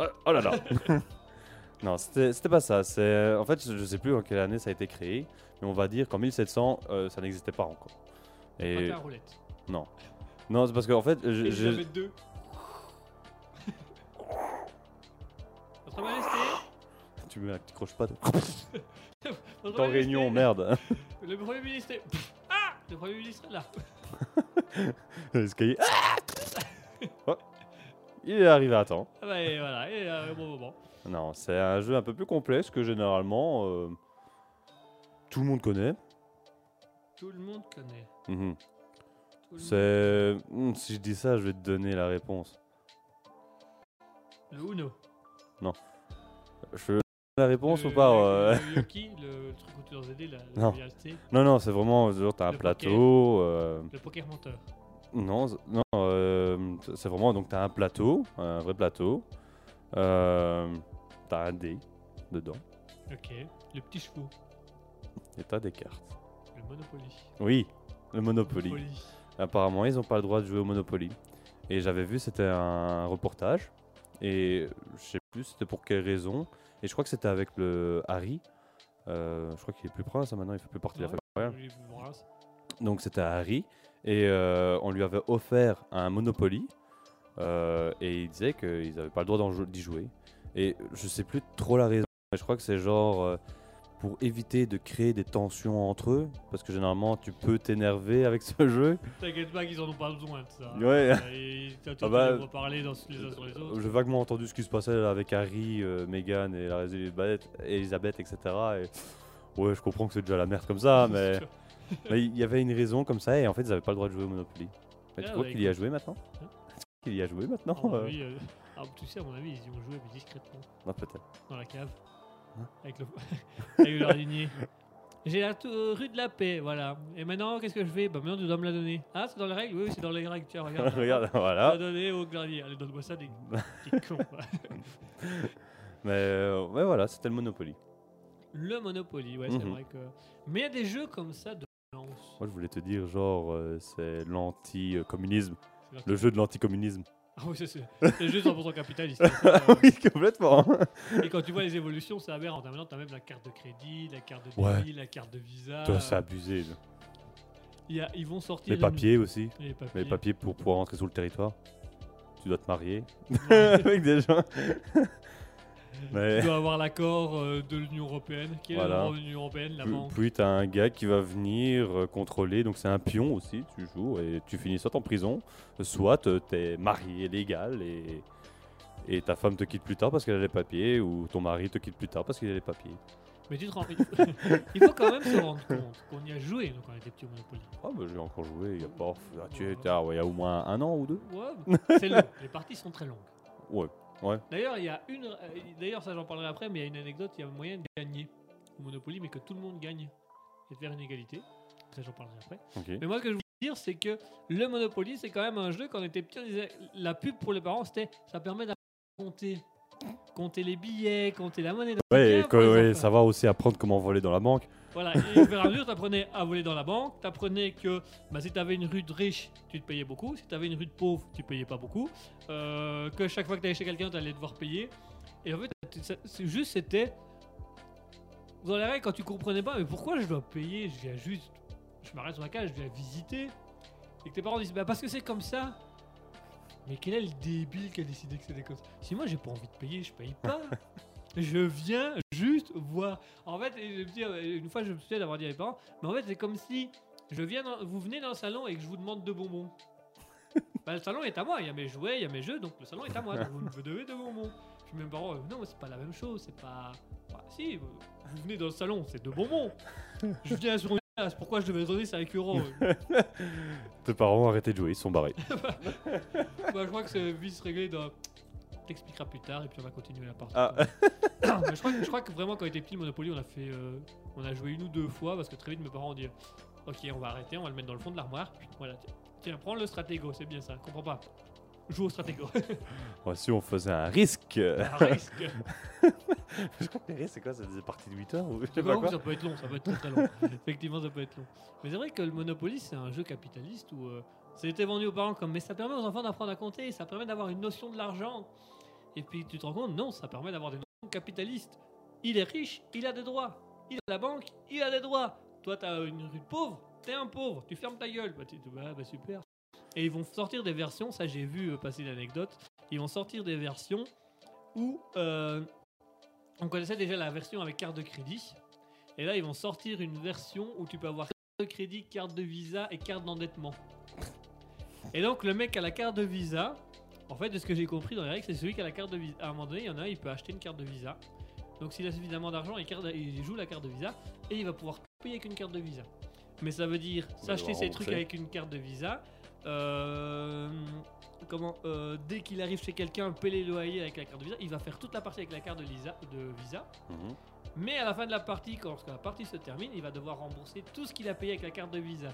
oh, oh là là Non, c'était c'était pas ça. C'est En fait, je sais plus en quelle année ça a été créé, mais on va dire qu'en 1700, euh, ça n'existait pas encore. Et Pas à roulette. non, non, c'est parce qu'en fait, je- Et je- je... deux. Votre Majesté tu me tu croches pas. T'es en réunion, merde. Le Premier ministre est... Ah Le Premier ministre est là. L'escalier. Ah Oh, Il est arrivé à temps. Ah bah, et voilà, et euh, au bon moment. Non, c'est un jeu un peu plus complexe que généralement euh, tout le monde connaît. Tout le monde connaît. Mhm. C'est. Hmm, si je dis ça, je vais te donner la réponse. Le Uno. Je peux la réponse le, ou pas le- euh, Le truc où tu dois aider, la, la Non. Non, non, c'est vraiment. Genre, t'as un plateau. euh, Le poker menteur. Non, non euh, c'est vraiment. Donc, t'as un plateau, un vrai plateau. Euh, t'as un dé dedans. Ok. Le petit chevaux. Et t'as des cartes. Le Monopoly. Oui, le Monopoly. Monopoly. Apparemment, ils n'ont pas le droit de jouer au Monopoly. Et j'avais vu, c'était un reportage. Et je sais plus c'était pour quelle raison. Et je crois que c'était avec le Harry. Euh, je crois qu'il est plus prince hein, maintenant, il fait plus partie de la famille royale. Donc c'était Harry. Et euh, on lui avait offert un Monopoly. Euh, et il disait qu'ils n'avaient pas le droit d'y jouer. Et je sais plus trop la raison. Mais je crois que c'est genre pour éviter de créer des tensions entre eux. Parce que généralement, tu peux t'énerver avec ce jeu. T'inquiète pas qu'ils en ont pas besoin de ça. Ouais. Euh, et T'as tout Ah bah, parler dans, les uns sur les autres. J'ai vaguement entendu ce qui se passait là avec Harry, euh, Meghan et la Elisabeth, Elisabeth, etc. Et ouais, je comprends que c'est déjà la merde comme ça, mais mais il y avait une raison comme ça et en fait ils n'avaient pas le droit de jouer au Monopoly. Mais tu Ah, crois bah, qu'il y a joué maintenant Hein Tu crois qu'il y a joué maintenant Ah, euh oui, euh, ah, tu sais, à mon avis, ils y ont joué mais discrètement Non, peut-être. dans la cave. Hein avec le, avec. J'ai la euh, rue de la paix, voilà. Et maintenant, qu'est-ce que je fais? Bah maintenant, tu dois me la donner. Ah, c'est dans les règles Oui, oui, c'est dans les règles. Tiens, regarde. Regarde, La voilà. donner au jardinier. Allez, donne-moi ça, des cons. Mais euh, ouais, voilà, c'était le Monopoly. Le Monopoly, ouais, c'est Mhm. vrai que. Mais il y a des jeux comme ça de violence. Moi je voulais te dire, genre, euh, c'est l'anti-communisme. Le jeu de l'anti-communisme. Ah oui, c'est juste 100% capitaliste. Ça, euh, oui, complètement. Et quand tu vois les évolutions, c'est aberrant. Maintenant, tu as même la carte de crédit, la carte de Ouais. débit, la carte de visa. Toi, c'est abusé. là. Il y a- ils vont sortir Les une- papiers aussi. Les papiers. Les papiers pour pouvoir entrer sur le territoire. Tu dois te marier Ouais. avec des gens. Mais Tu dois avoir l'accord euh, de l'Union Européenne. Qui est l'accord de l'Union Européenne La puis- banque. puis t'as un gars qui va venir euh, contrôler. Donc c'est un pion aussi. Tu joues et tu finis soit en prison, soit euh, t'es marié légal et et ta femme te quitte plus tard parce qu'elle a les papiers ou ton mari te quitte plus tard parce qu'il a les papiers. Mais tu te rends... il faut quand même se rendre compte qu'on y a joué donc, quand on était petit au Monopoly. Ah bah j'ai encore joué. Il y a pas. Ah, tu étais ah, ouais, il y a au moins un an ou deux. Ouais, c'est long. Les parties sont très longues. Ouais. Ouais. D'ailleurs, il y a une. euh, D'ailleurs, ça j'en parlerai après, mais il y a une anecdote. Il y a moyen de gagner au Monopoly, mais que tout le monde gagne et de faire une égalité. Ça j'en parlerai après. Mais moi, ce que je veux dire, c'est que le Monopoly, c'est quand même un jeu. Quand on était petit, on disait la pub pour les parents, c'était ça permet compter, compter les billets, compter la monnaie. C'est Ouais, ça va aussi apprendre comment voler dans la banque. Voilà, et au fur et à mesure, t'apprenais à voler dans la banque, t'apprenais que bah, si t'avais une rue de riche, tu te payais beaucoup, si t'avais une rue de pauvre, tu payais pas beaucoup, euh, que chaque fois que t'allais chez quelqu'un, t'allais devoir payer. Et en fait, juste, c'était. Dans les règles, quand tu comprenais pas, mais pourquoi je dois payer? Je viens juste. Je m'arrête sur la cage, je viens visiter. Et que tes parents disent, bah parce que c'est comme ça. Mais quel est le débile qui a décidé que c'était comme ça? Si moi j'ai pas envie de payer, je paye pas. je viens juste voir. En fait, je me dis, euh, une fois je me souviens d'avoir dit à mes parents, mais en fait c'est comme si je viens dans- vous venez dans le salon et que je vous demande de bonbons. bah, le salon est à moi, il y a mes jouets, il y a mes jeux, donc le salon est à moi, donc vous me devez de bonbons. Puis mes parents, euh, non, mais c'est pas la même chose, c'est pas. Bah, si, vous venez dans le salon, c'est de bonbons. je viens sur une place, pourquoi je devais donner 5 euros Tes parents ont arrêté de jouer, ils se sont barrés. bah, Je crois que c'est vite réglé dans. T'expliqueras plus tard et puis on va continuer la partie. Ah. Mais je, crois, que- je crois que vraiment quand on était petit, Monopoly, on a fait, euh, on a joué une ou deux fois parce que très vite mes parents ont dit, ok, on va arrêter, on va le mettre dans le fond de l'armoire. Puis Voilà, tiens, tiens, prends le stratégo, c'est bien ça. Comprends pas. Joue au stratégo. Ouais, si on faisait un risque. Un risque. je crois que les risques, c'est quoi? C'est des parties de 8 heures ou je sais C'est pas pas quoi? ça peut être long, ça peut être très très long. Effectivement, ça peut être long. Mais c'est vrai que le Monopoly, c'est un jeu capitaliste où euh, ça a été vendu aux parents comme mais ça permet aux enfants d'apprendre à compter, ça permet d'avoir une notion de l'argent. Et puis tu te rends compte, non, ça permet d'avoir des notions capitalistes. Il est riche, il a des droits. Il a la banque, il a des droits. Toi, t'as une rue pauvre, t'es un pauvre, tu fermes ta gueule. Bah, tu- bah, bah, super. Et ils vont sortir des versions, ça j'ai vu euh, passer l'anecdote, ils vont sortir des versions où euh, on connaissait déjà la version avec carte de crédit. Et là, ils vont sortir une version où tu peux avoir carte de crédit, carte de visa et carte d'endettement. Et donc, le mec a la carte de visa. En fait, de ce que j'ai compris dans les règles, c'est celui qui a la carte de visa. À un moment donné, il y en a un, il peut acheter une carte de visa. Donc, s'il a suffisamment d'argent, il, il joue la carte de visa et il va pouvoir payer avec une carte de visa. Mais ça veut dire s'acheter ses trucs avec une carte de visa. Euh, comment euh, Dès qu'il arrive chez quelqu'un, payer les loyers avec la carte de visa. Il va faire toute la partie avec la carte de, lisa, de visa. Mhm. Mais à la fin de la partie, quand lorsque la partie se termine, il va devoir rembourser tout ce qu'il a payé avec la carte de visa.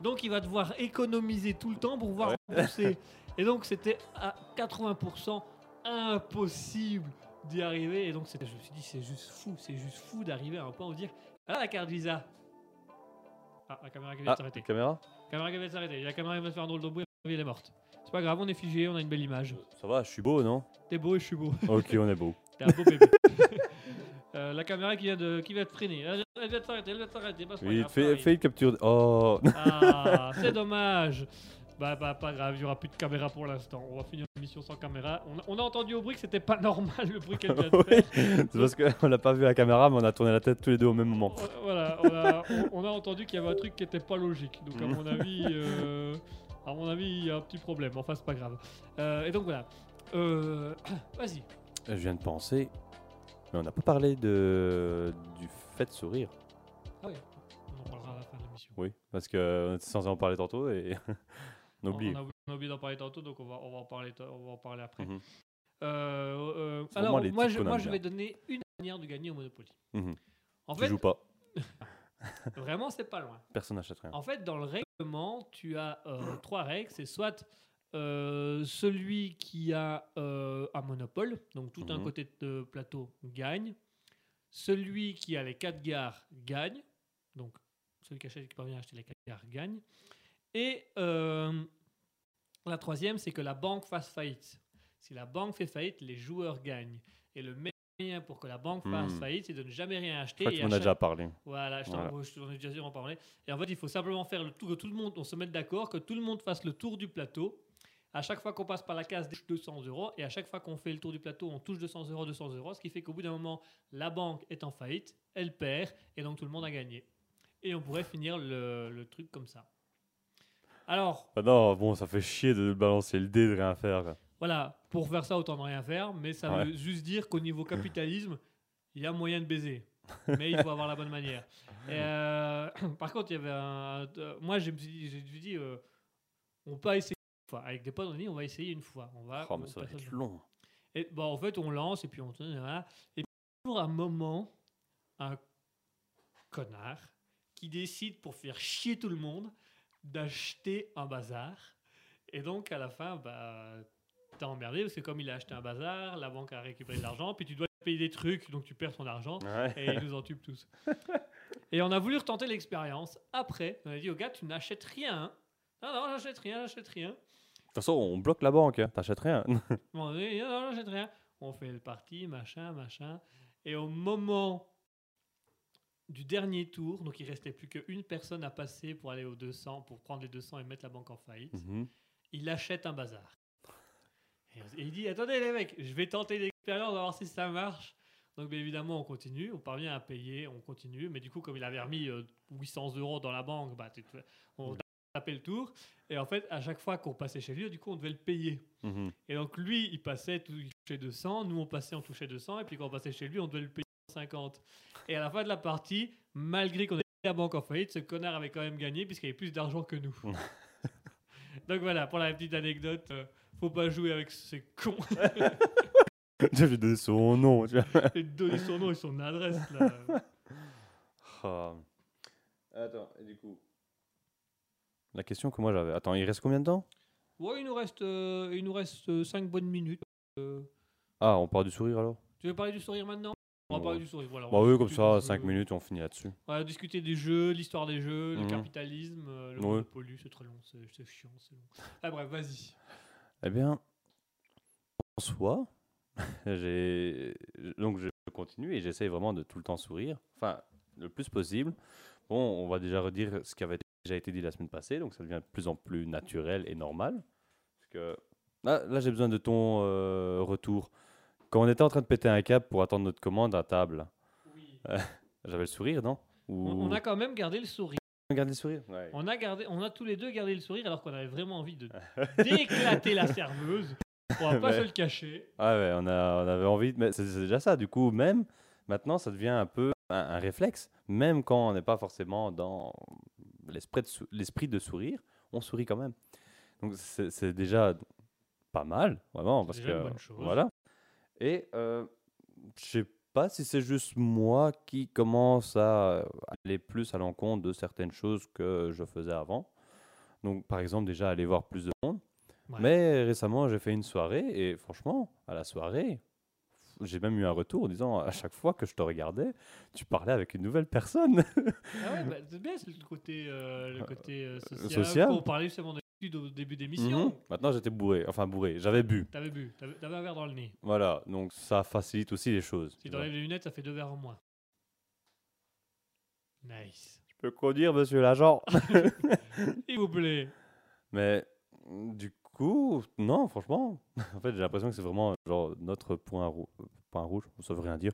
Donc il va devoir économiser tout le temps pour pouvoir Ouais. rembourser. Et donc c'était à 80% impossible d'y arriver. Et donc je me suis dit, c'est juste fou, c'est juste fou d'arriver à un point où dire, ah la carte visa. Ah, la caméra qui vient Ah, de s'arrêter. caméra? Caméra qui de s'arrêter. La caméra va se faire un drôle de bruit, elle est morte. C'est pas grave, on est figé, on a une belle image. Ça va, je suis beau, non? T'es beau et je suis beau. Ok, on est beau. T'es un beau bébé. Euh, la caméra qui vient de, qui vient de freiner. Elle elle vient de s'arrêter, elle vient de s'arrêter. Oui, fais, fais une capture. de- Oh Ah, c'est dommage. Bah, bah, pas grave, il y aura plus de caméra pour l'instant. On va finir l'émission sans caméra. On a, on a entendu au bruit que c'était pas normal le bruit qu'elle vient de Oui, faire. c'est parce qu'on l'a pas vu à la caméra, mais on a tourné la tête tous les deux au même moment. On- Voilà, on a, on- on a entendu qu'il y avait un truc qui était pas logique. Donc à mon avis, euh, à mon avis, il y a un petit problème. Enfin, c'est pas grave. Euh, et donc voilà. Euh, Vas-y. Je viens de penser, mais on n'a pas parlé de du fait de sourire. Ah oui, on en parlera à la fin de l'émission. Oui, parce qu'on était censé en parler tantôt et on a oublié. On a, on a oublié d'en parler tantôt, donc on va, on va, en, parler, to- on va en parler après. Mhm. Euh, euh, C'est alors, moi, je, moi vais donner une manière de gagner au Monopoly. Mhm. En Tu fait, joues pas, vraiment, c'est pas loin. personne n'achète rien. En fait, dans le règlement, tu as euh, trois règles. C'est soit euh, celui qui a euh, un monopole, donc tout un Mhm. côté de plateau gagne. Celui qui a les quatre gares gagne. Donc, celui qui, achète, qui parvient à acheter les quatre gares gagne. Et euh, la troisième, c'est que la banque fasse faillite. Si la banque fait faillite, les joueurs gagnent. Et le meilleur moyen pour que la banque fasse Mhm. faillite, c'est de ne jamais rien acheter. et tu m'en à as chaque- déjà parlé. voilà, je Voilà. t'en ai déjà en parler. Et en fait, il faut simplement faire le tour, que tout le monde, on se mette d'accord, que tout le monde fasse le tour du plateau. À chaque fois qu'on passe par la case des 200 euros, et à chaque fois qu'on fait le tour du plateau, on touche 200 euros, 200 euros, ce qui fait qu'au bout d'un moment, la banque est en faillite, elle perd, et donc tout le monde a gagné. Et on pourrait finir le, le truc comme ça. Alors, Ah non, bon, ça fait chier de balancer le dé de rien faire. voilà, pour faire ça, autant ne rien faire, mais ça Ouais. veut juste dire qu'au niveau capitalisme, il y a moyen de baiser. Mais il faut avoir la bonne manière. Et, euh, par contre, il y avait un. euh, moi, je me suis dit, j'ai dit euh, on peut essayer une fois. Avec des potes, on dit on va essayer une fois. On va, Oh, mais on ça va être long. et bon, en fait, on lance et puis on tourne. voilà. Et puis, toujours un moment, un connard qui décide pour faire chier tout le monde d'acheter un bazar. Et donc, à la fin, bah, t'es emmerdé parce que comme il a acheté un bazar, la banque a récupéré de l'argent, puis tu dois payer des trucs, donc tu perds ton argent Ouais. et ils nous en tuent tous. et on a voulu retenter l'expérience. Après, on a dit au gars, tu n'achètes rien. Non, non, j'achète rien, j'achète rien. De toute façon, on bloque la banque, hein. t'achètes rien. On dit, non, non, j'achète rien. On fait le parti, machin, machin. Et au moment du dernier tour, donc il restait plus qu'une personne à passer pour aller aux 200, pour prendre les 200 et mettre la banque en faillite, Mhm. il achète un bazar. Et et il dit, attendez les mecs, je vais tenter l'expérience, on va voir si ça marche. Donc bien évidemment, on continue, on parvient à payer, on continue. Mais du coup, comme il avait remis euh, 800 euros dans la banque, bah, on tapait le tour. Et en fait, à chaque fois qu'on passait chez lui, du coup, on devait le payer. Mhm. Et donc lui, il passait, il touchait 200, nous on passait, on touchait 200, et puis quand on passait chez lui, on devait le payer 50. Et à la fin de la partie, malgré qu'on ait la banque en faillite, ce connard avait quand même gagné puisqu'il avait plus d'argent que nous. donc voilà, pour la petite anecdote, euh, faut pas jouer avec ces cons Je lui donner son nom. Tu vois. et donner son nom et son adresse là. Ah. Attends, et du coup. La question que moi j'avais. Attends, il reste combien de temps? Ouais, il nous reste, euh, il nous reste 5 bonnes minutes. Euh, Ah, on part du sourire alors? Tu veux parler du sourire maintenant? On va Ouais. parler du sourire, voilà. Bah oui, comme ça, du 5 jeu. minutes, on finit là-dessus. On va discuter des jeux, l'histoire des jeux, le Mhm. capitalisme, euh, le Ouais. monopoly, c'est très long, c'est c'est chiant, c'est long. Ah bref, vas-y. Eh bien, en soi, j'ai donc je continue et j'essaye vraiment de tout le temps sourire, enfin le plus possible. Bon, on va déjà redire ce qui avait déjà été dit la semaine passée, donc ça devient de plus en plus naturel et normal. Parce que là, là j'ai besoin de ton euh, retour. Quand on était en train de péter un câble pour attendre notre commande à table, Oui. J'avais le sourire, non? Ou... On, on a quand même gardé le sourire. gardé le sourire? Ouais. On a, gardé, on a tous les deux gardé le sourire alors qu'on avait vraiment envie de d'éclater la serveuse. On va pas se le cacher. Ah ouais, on, a, on avait envie, de- mais c'est déjà ça. Du coup, même maintenant, ça devient un peu un, un réflexe. Même quand on n'est pas forcément dans l'esprit de, sou- de sourire, on sourit quand même. Donc c'est déjà pas mal, vraiment, parce que bonne chose. voilà. Et euh, je sais pas si c'est juste moi qui commence à aller plus à l'encontre de certaines choses que je faisais avant. Donc, par exemple, déjà aller voir plus de monde. Ouais. Mais récemment, j'ai fait une soirée et franchement, à la soirée, j'ai même eu un retour en disant à chaque fois que je te regardais, tu parlais avec une nouvelle personne. Ah ouais, bah, c'est bien, c'est le côté, euh, le côté euh, social. social. On parlait justement au début d'émission. Mhm. Maintenant, j'étais bourré, enfin bourré, j'avais bu. T'avais bu, t'avais t'avais un verre dans le nez. Voilà, donc ça facilite aussi les choses. Si t'enlèves les lunettes, ça fait deux verres en moins. Nice. Je peux conduire, monsieur l'agent. S'il vous plaît. Mais mm, du coup, non, franchement, en fait, j'ai l'impression que c'est vraiment genre notre point, rou- point rouge, ça veut rien dire.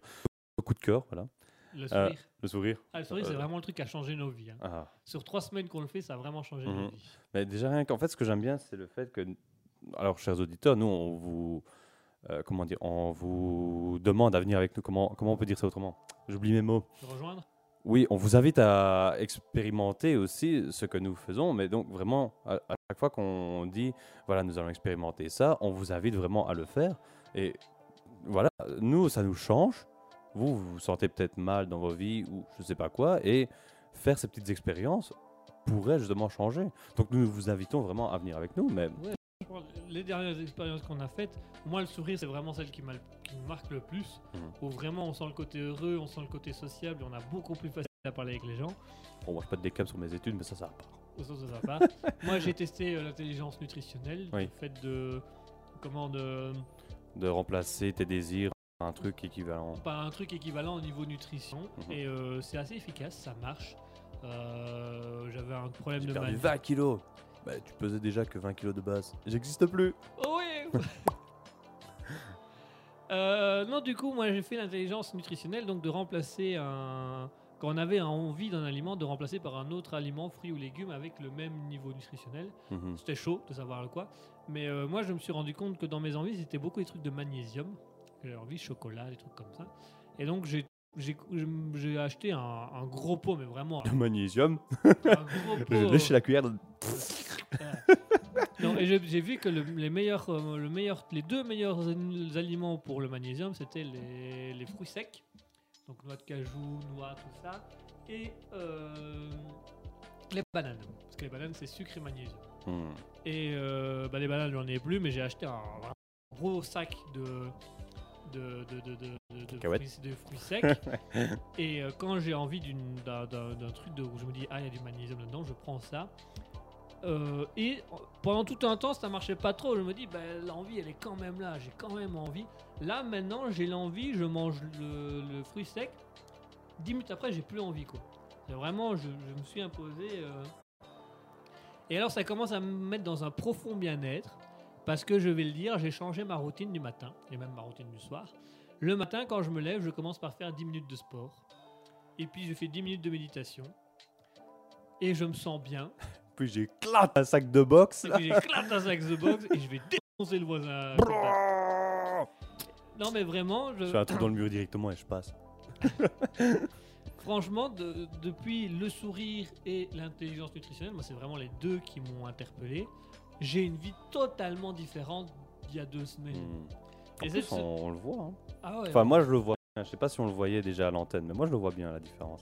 Coup de cœur, voilà. Le Euh, sourire. Le sourire. Ah, le sourire, c'est euh, vraiment le truc qui a changé nos vies. hein. Ah. Sur trois semaines qu'on le fait, ça a vraiment changé nos Mhm. vies. Mais déjà, rien qu'en fait, ce que j'aime bien, c'est le fait que, alors, chers auditeurs, nous, on vous, euh, comment dire, on vous demande à venir avec nous. Comment, comment on peut dire ça autrement? J'oublie mes mots. Te rejoindre? Oui, on vous invite à expérimenter aussi ce que nous faisons, mais donc vraiment, à, à chaque fois qu'on dit, voilà, nous allons expérimenter ça, on vous invite vraiment à le faire. Et voilà, nous, ça nous change. Vous, vous sentez peut-être mal dans vos vies ou je sais pas quoi, et faire ces petites expériences pourrait justement changer. Donc nous vous invitons vraiment à venir avec nous, mais Les dernières expériences qu'on a faites, moi, le sourire, c'est vraiment celle qui, m'a- qui me marque le plus. Mhm. Où vraiment, on sent le côté heureux, on sent le côté sociable, on a beaucoup plus facile à parler avec les gens. bon, moi je pas de décap sur mes études, mais ça, ça de sympa. moi, j'ai testé euh, l'intelligence nutritionnelle, Oui. le fait de. Comment de. De remplacer tes désirs un truc équivalent. Pas un truc équivalent au niveau nutrition. Mhm. Et euh, c'est assez efficace, ça marche. Euh, J'avais un problème de perdu manie. 20 kilos. Bah, tu pesais déjà que 20 kilos de base. J'existe plus. Oh oui Euh, Non, du coup, moi j'ai fait l'intelligence nutritionnelle, donc de remplacer un. Quand on avait envie d'un aliment, de remplacer par un autre aliment, fruits ou légumes, avec le même niveau nutritionnel. Mhm. C'était chaud de savoir le quoi. Mais moi, je me suis rendu compte que dans mes envies, c'était beaucoup des trucs de magnésium. J'ai envie, chocolat, des trucs comme ça. Et donc, j'ai. J'ai acheté un, un gros pot, mais vraiment Le magnésium. un gros pot. La cuillère. de- Non, et j'ai vu que le- les, meilleurs, euh, le meilleur, les deux meilleurs al- aliments pour le magnésium, c'était les, les fruits secs, donc noix de cajou, noix, tout ça, et euh, les bananes, parce que les bananes c'est sucre et magnésium. Hmm. Et euh, bah, les bananes, j'en ai plus, mais j'ai acheté un, vraiment gros sac de, de, fruits, de fruits secs. et euh, quand j'ai envie d'un truc de, où je me dis, ah, il y a du magnésium dedans, je prends ça. Euh, et pendant tout un temps, ça marchait pas trop. Je me dis, bah, l'envie, elle est quand même là, j'ai quand même envie. Là, maintenant, j'ai l'envie, je mange le, le fruit sec. 10 minutes après, j'ai plus envie, quoi. Vraiment, je, je me suis imposé. euh, et alors, ça commence à me mettre dans un profond bien-être. Parce que je vais le dire, j'ai changé ma routine du matin et même ma routine du soir. Le matin, quand je me lève, je commence par faire 10 minutes de sport. Et puis, je fais 10 minutes de méditation. Et je me sens bien. Puis j'éclate un sac de boxe. Et puis, j'éclate un sac de box et je vais défoncer le voisin. Non, mais vraiment, je- Je fais un trou dans le mur directement et je passe. franchement, de- depuis le sourire et l'intelligence nutritionnelle, moi, c'est vraiment les deux qui m'ont interpellé. J'ai une vie totalement différente d'il y a deux semaines. Hmm. En plus, on, on le voit. hein. Ah ouais, Enfin, moi, je le vois. Je sais pas si on le voyait déjà à l'antenne, mais moi, je le vois bien la différence.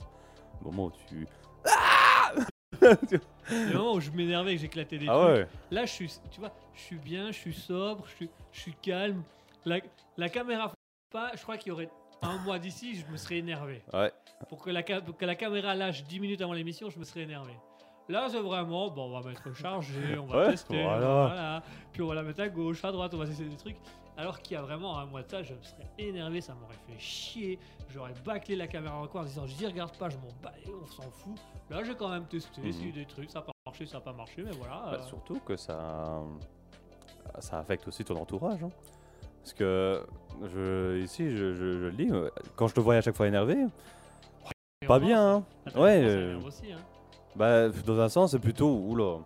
Au moment où tu. le moment où je m'énervais et que j'éclatais des Ah trucs. ouais. Là, je suis, tu vois, je suis bien, je suis sobre, je suis, je suis calme. La, la caméra pas, je crois qu'il y aurait un mois d'ici, je me serais énervé. Ouais. Pour que la, que la caméra lâche 10 minutes avant l'émission, je me serais énervé. Là, c'est vraiment, bon, on va mettre chargé, on va Ouais, tester, voilà. voilà. Puis on va la mettre à gauche, à droite, on va essayer des trucs. Alors qu'il y a vraiment un mois de ça, je me serais énervé, ça m'aurait fait chier. J'aurais bâclé la caméra en coin en disant, j'y regarde pas, je m'en bats, et on s'en fout. Là, j'ai quand même testé, essayé des trucs, ça n'a pas marché, ça n'a pas marché, mais voilà. Bah, euh, surtout que ça, ça affecte aussi ton entourage. hein. Parce que je, ici, je, je- je le dis, quand je te voyais à chaque fois énervé, Pas bien, hein Attends, Ouais, ça euh, aussi, hein. Bah, dans un sens, c'est plutôt, oula,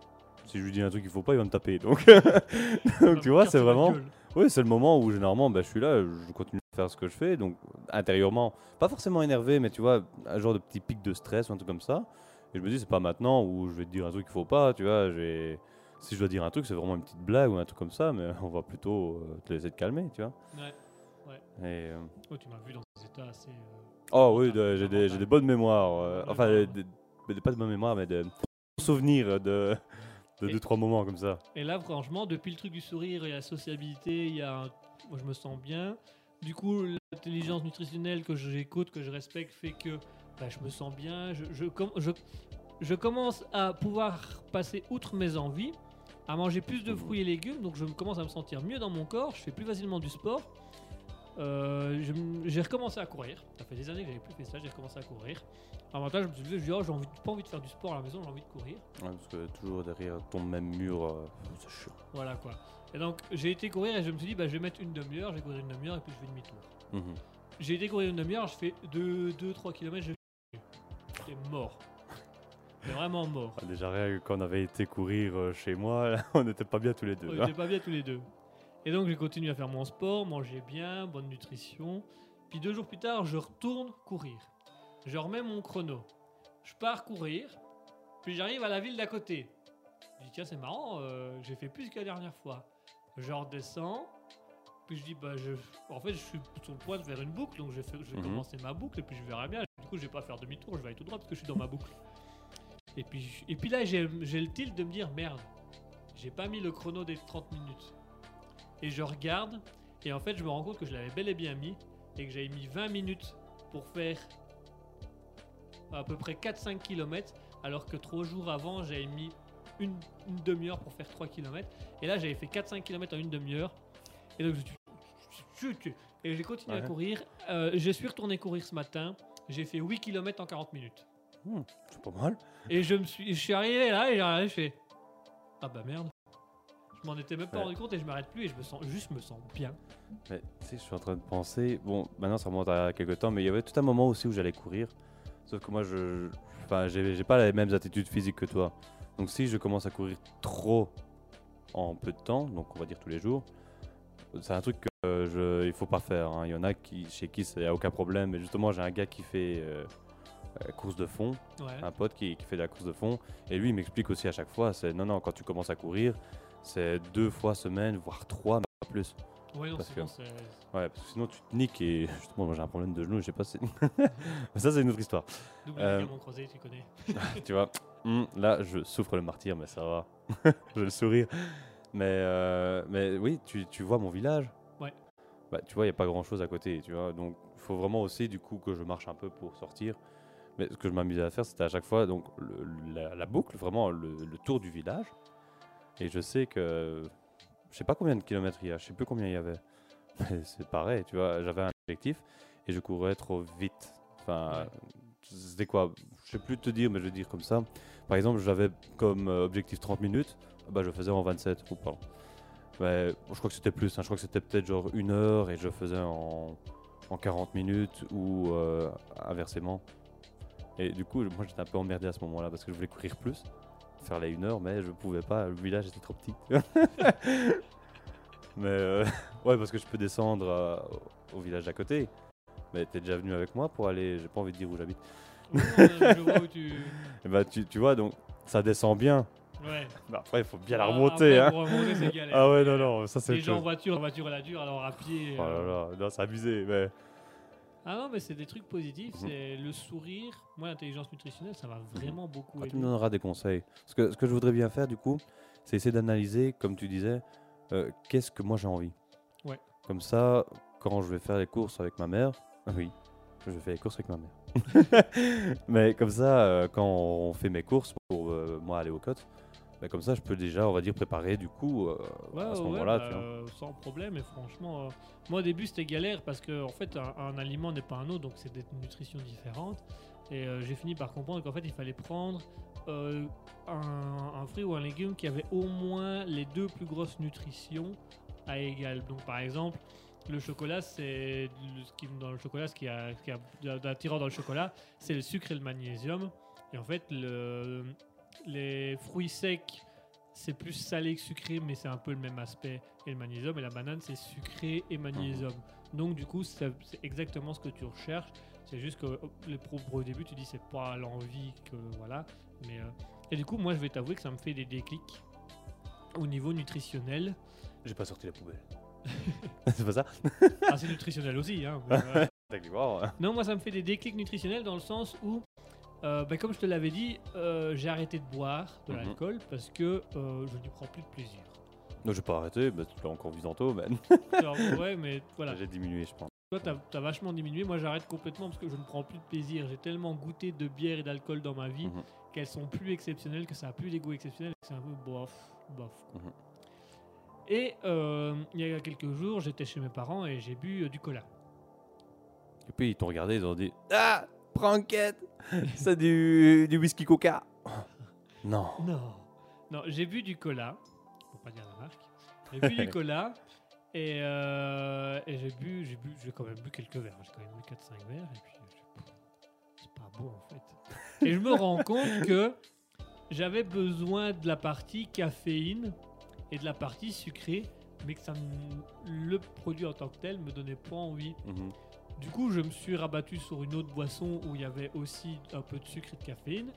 si je lui dis un truc qu'il faut pas, il va me taper. Donc, donc tu vois, c'est vraiment. Oui, c'est le moment où généralement bah, je suis là, je continue à faire ce que je fais, donc intérieurement, pas forcément énervé, mais tu vois, un genre de petit pic de stress ou un truc comme ça. Et je me dis, c'est pas maintenant où je vais te dire un truc qu'il faut pas, tu vois. j'ai- Si je dois dire un truc, c'est vraiment une petite blague ou un truc comme ça, mais on va plutôt euh, te laisser te calmer, tu vois. Ouais. Et, euh, Oh, tu m'as vu dans des états assez. euh, Oh oui, j'ai des, bonnes mémoires. euh, enfin, des- des- pas de bonnes mémoires, mais de souvenirs de, de Et- deux, trois moments comme ça. Et là, franchement, depuis le truc du sourire et la sociabilité, il y a un- moi, je me sens bien. Du coup, l'intelligence nutritionnelle que j'écoute, que je respecte, fait que bah, je me sens bien. Je, je, com- je, je commence à pouvoir passer outre mes envies, à manger plus de fruits et légumes. Donc, je me- commence à me sentir mieux dans mon corps. Je fais plus facilement du sport. Euh, j'ai recommencé à courir. Ça fait des années que j'avais plus fait ça. J'ai recommencé à courir. Un temps, je me suis dit, je dis, oh, j'ai envie, pas envie de faire du sport à la maison, j'ai envie de courir. Ouais, parce que toujours derrière ton même mur, euh, c'est chiant. Voilà quoi. Et donc j'ai été courir et je me suis dit bah je vais mettre une demi-heure, j'ai couru une demi-heure et puis je fais demi-tour. Mhm. J'ai été courir une demi-heure, je fais 2-3 km, je J'étais mort. J'étais vraiment mort. Ah, Déjà, rien quand on avait été courir euh, chez moi, on n'était pas bien tous les deux. On hein. était pas bien tous les deux. Et donc j'ai continué à faire mon sport, manger bien, bonne nutrition. Puis deux jours plus tard, je retourne courir. Je remets mon chrono. Je pars courir, puis j'arrive à la ville d'à côté. Je dis tiens c'est marrant, euh, j'ai fait plus que la dernière fois. Je redescends, puis je dis bah je, en fait je suis sur le point de faire une boucle, donc je vais, faire- je vais Mhm. commencer ma boucle et puis je verrai bien. Du coup je vais pas faire demi-tour, je vais aller tout droit parce que je suis dans ma boucle. Et puis, et puis là j'ai j'ai le tilt de me dire merde, j'ai pas mis le chrono des 30 minutes. Et je regarde, et en fait, je me rends compte que je l'avais bel et bien mis, et que j'avais mis 20 minutes pour faire à peu près 4-5 km, alors que 3 jours avant, j'avais mis une, une demi-heure pour faire 3 km. Et là, j'avais fait 4-5 km en une demi-heure. Et donc, je et j'ai continué à courir. Euh, je suis retourné courir ce matin. J'ai fait 8 km en 40 minutes. C'est pas mal. Et je me suis, je suis arrivé là et j'ai fais ah bah merde. Je m'en étais même pas Ouais. rendu compte et je m'arrête plus et je me sens juste me sens bien. Mais tu sais, je suis en train de penser. Bon, maintenant ça remonte à quelques temps, mais il y avait tout un moment aussi où j'allais courir. Sauf que moi, je. Enfin, j'ai pas les mêmes attitudes physiques que toi. Donc si je commence à courir trop en peu de temps, donc on va dire tous les jours, c'est un truc que euh, je, il faut pas faire. hein. Il y en a qui, chez qui il n'y a aucun problème. Mais justement, j'ai un gars qui fait euh, euh, course de fond, Ouais. un pote qui, qui fait de la course de fond, et lui il m'explique aussi à chaque fois, c'est non, non, quand tu commences à courir, c'est deux fois semaine, voire trois, mais pas plus. Ouais, non, parce que-. Ouais, parce que sinon tu te niques et justement moi j'ai un problème de genou, je sais pas si... Mais ça c'est une autre histoire. Double Euh, croisé, tu connais. tu vois, Hum, là je souffre le martyr, mais ça va. je le sourire. Mais, euh, mais oui, tu, tu vois mon village Ouais. Bah, tu vois, il n'y a pas grand chose à côté, tu vois. Donc il faut vraiment aussi du coup que je marche un peu pour sortir. Mais ce que je m'amusais à faire, c'était à chaque fois donc le- la, la boucle, vraiment le, le tour du village. Et je sais que je sais pas combien de kilomètres il y a, je sais plus combien il y avait. C'est pareil, tu vois, j'avais un objectif et je courais trop vite. Enfin, c'était quoi Je sais plus te dire, mais je vais dire comme ça. Par exemple, j'avais comme euh, objectif 30 minutes, bah, je faisais en 27. Oh, pardon. Mais, je crois que c'était plus, hein, je crois que c'était peut-être genre une heure et je faisais en, en 40 minutes ou euh, inversement. Et du coup, moi j'étais un peu emmerdé à ce moment-là parce que je voulais courir plus, faire les une heure, mais je pouvais pas, le village était trop petit. mais euh, ouais, parce que je peux descendre euh, au village d'à côté. Mais t'es déjà venu avec moi pour aller, j'ai pas envie de dire où j'habite. Ouais, je vois où tu. Et bah tu, tu vois, donc ça descend bien. Ouais. Mais après, il faut bien la Ah, remonter. après, hein. pour remonter, c'est galère. Ah ouais, non, non, ça c'est Les gens en voiture, en voiture elle a dure, alors à pied. Oh là euh, là, non, c'est abusé. Mais... Ah non, mais c'est des trucs positifs. Mhm. C'est le sourire. Moi, l'intelligence nutritionnelle, ça m'a vraiment beaucoup Ah, tu me donneras des conseils. Ce que, ce que je voudrais bien faire, du coup, c'est essayer d'analyser, comme tu disais, euh, qu'est-ce que moi j'ai envie. Ouais. Comme ça, quand je vais faire les courses avec ma mère, ah oui, je fais les courses avec ma mère. Mais comme ça, euh, quand on fait mes courses pour euh, moi aller au cotes, bah, comme ça, je peux déjà, on va dire, préparer du coup euh, Ouais, à ce ouais, moment-là. bah, euh, sans problème. Et franchement, euh, moi au début c'était galère parce que en fait un, un aliment n'est pas un autre, donc c'est des nutritions différentes. Et euh, j'ai fini par comprendre qu'en fait il fallait prendre un, un fruit ou un légume qui avait au moins les deux plus grosses nutritions à égal. Donc par exemple, le chocolat, c'est ce qui dans le chocolat, ce qui a, qui a d'attirant dans le chocolat, c'est le sucre et le magnésium. Et en fait, le, les fruits secs, c'est plus salé que sucré, mais c'est un peu le même aspect. Et le magnésium et la banane, c'est sucré et magnésium. Donc du coup, c'est exactement ce que tu recherches. C'est juste que euh, le pro, au début, tu dis c'est pas l'envie que voilà. Mais euh, et du coup, moi, je vais t'avouer que ça me fait des déclics au niveau nutritionnel. J'ai pas sorti la poubelle. c'est pas ça? Ah, c'est nutritionnel aussi, hein. mais, euh. Non, moi, ça me fait des déclics nutritionnels dans le sens où, euh, ben, comme je te l'avais dit, euh, j'ai arrêté de boire de Mhm. l'alcool parce que euh, je n'y prends plus de plaisir. Non, j'ai pas arrêté, tu l'as encore vu tantôt, Alors, ouais, mais voilà. j'ai diminué, je pense. Toi, t'as as vachement diminué. Moi, j'arrête complètement parce que je ne prends plus de plaisir. J'ai tellement goûté de bière et d'alcool dans ma vie Mhm. qu'elles sont plus exceptionnelles, que ça a plus des goûts exceptionnels, que c'est un peu bof, bof. Mhm. Et euh, il y a quelques jours, j'étais chez mes parents et j'ai bu du cola. Et puis ils t'ont regardé, ils ont dit Ah Pranket C'est du, du whisky coca Non. Non. Non, j'ai bu du cola. Pour pas dire la marque. J'ai bu du cola. Et, euh, et j'ai bu, j'ai bu, j'ai quand même bu quelques verres. J'ai quand même bu 4-5 verres. Et puis, je- c'est pas bon en fait. Et je me rends compte que j'avais besoin de la partie caféine et de la partie sucrée, mais que ça me- le produit en tant que tel me donnait pas envie. Mhm. Du coup, je me suis rabattu sur une autre boisson où il y avait aussi un peu de sucre et de caféine.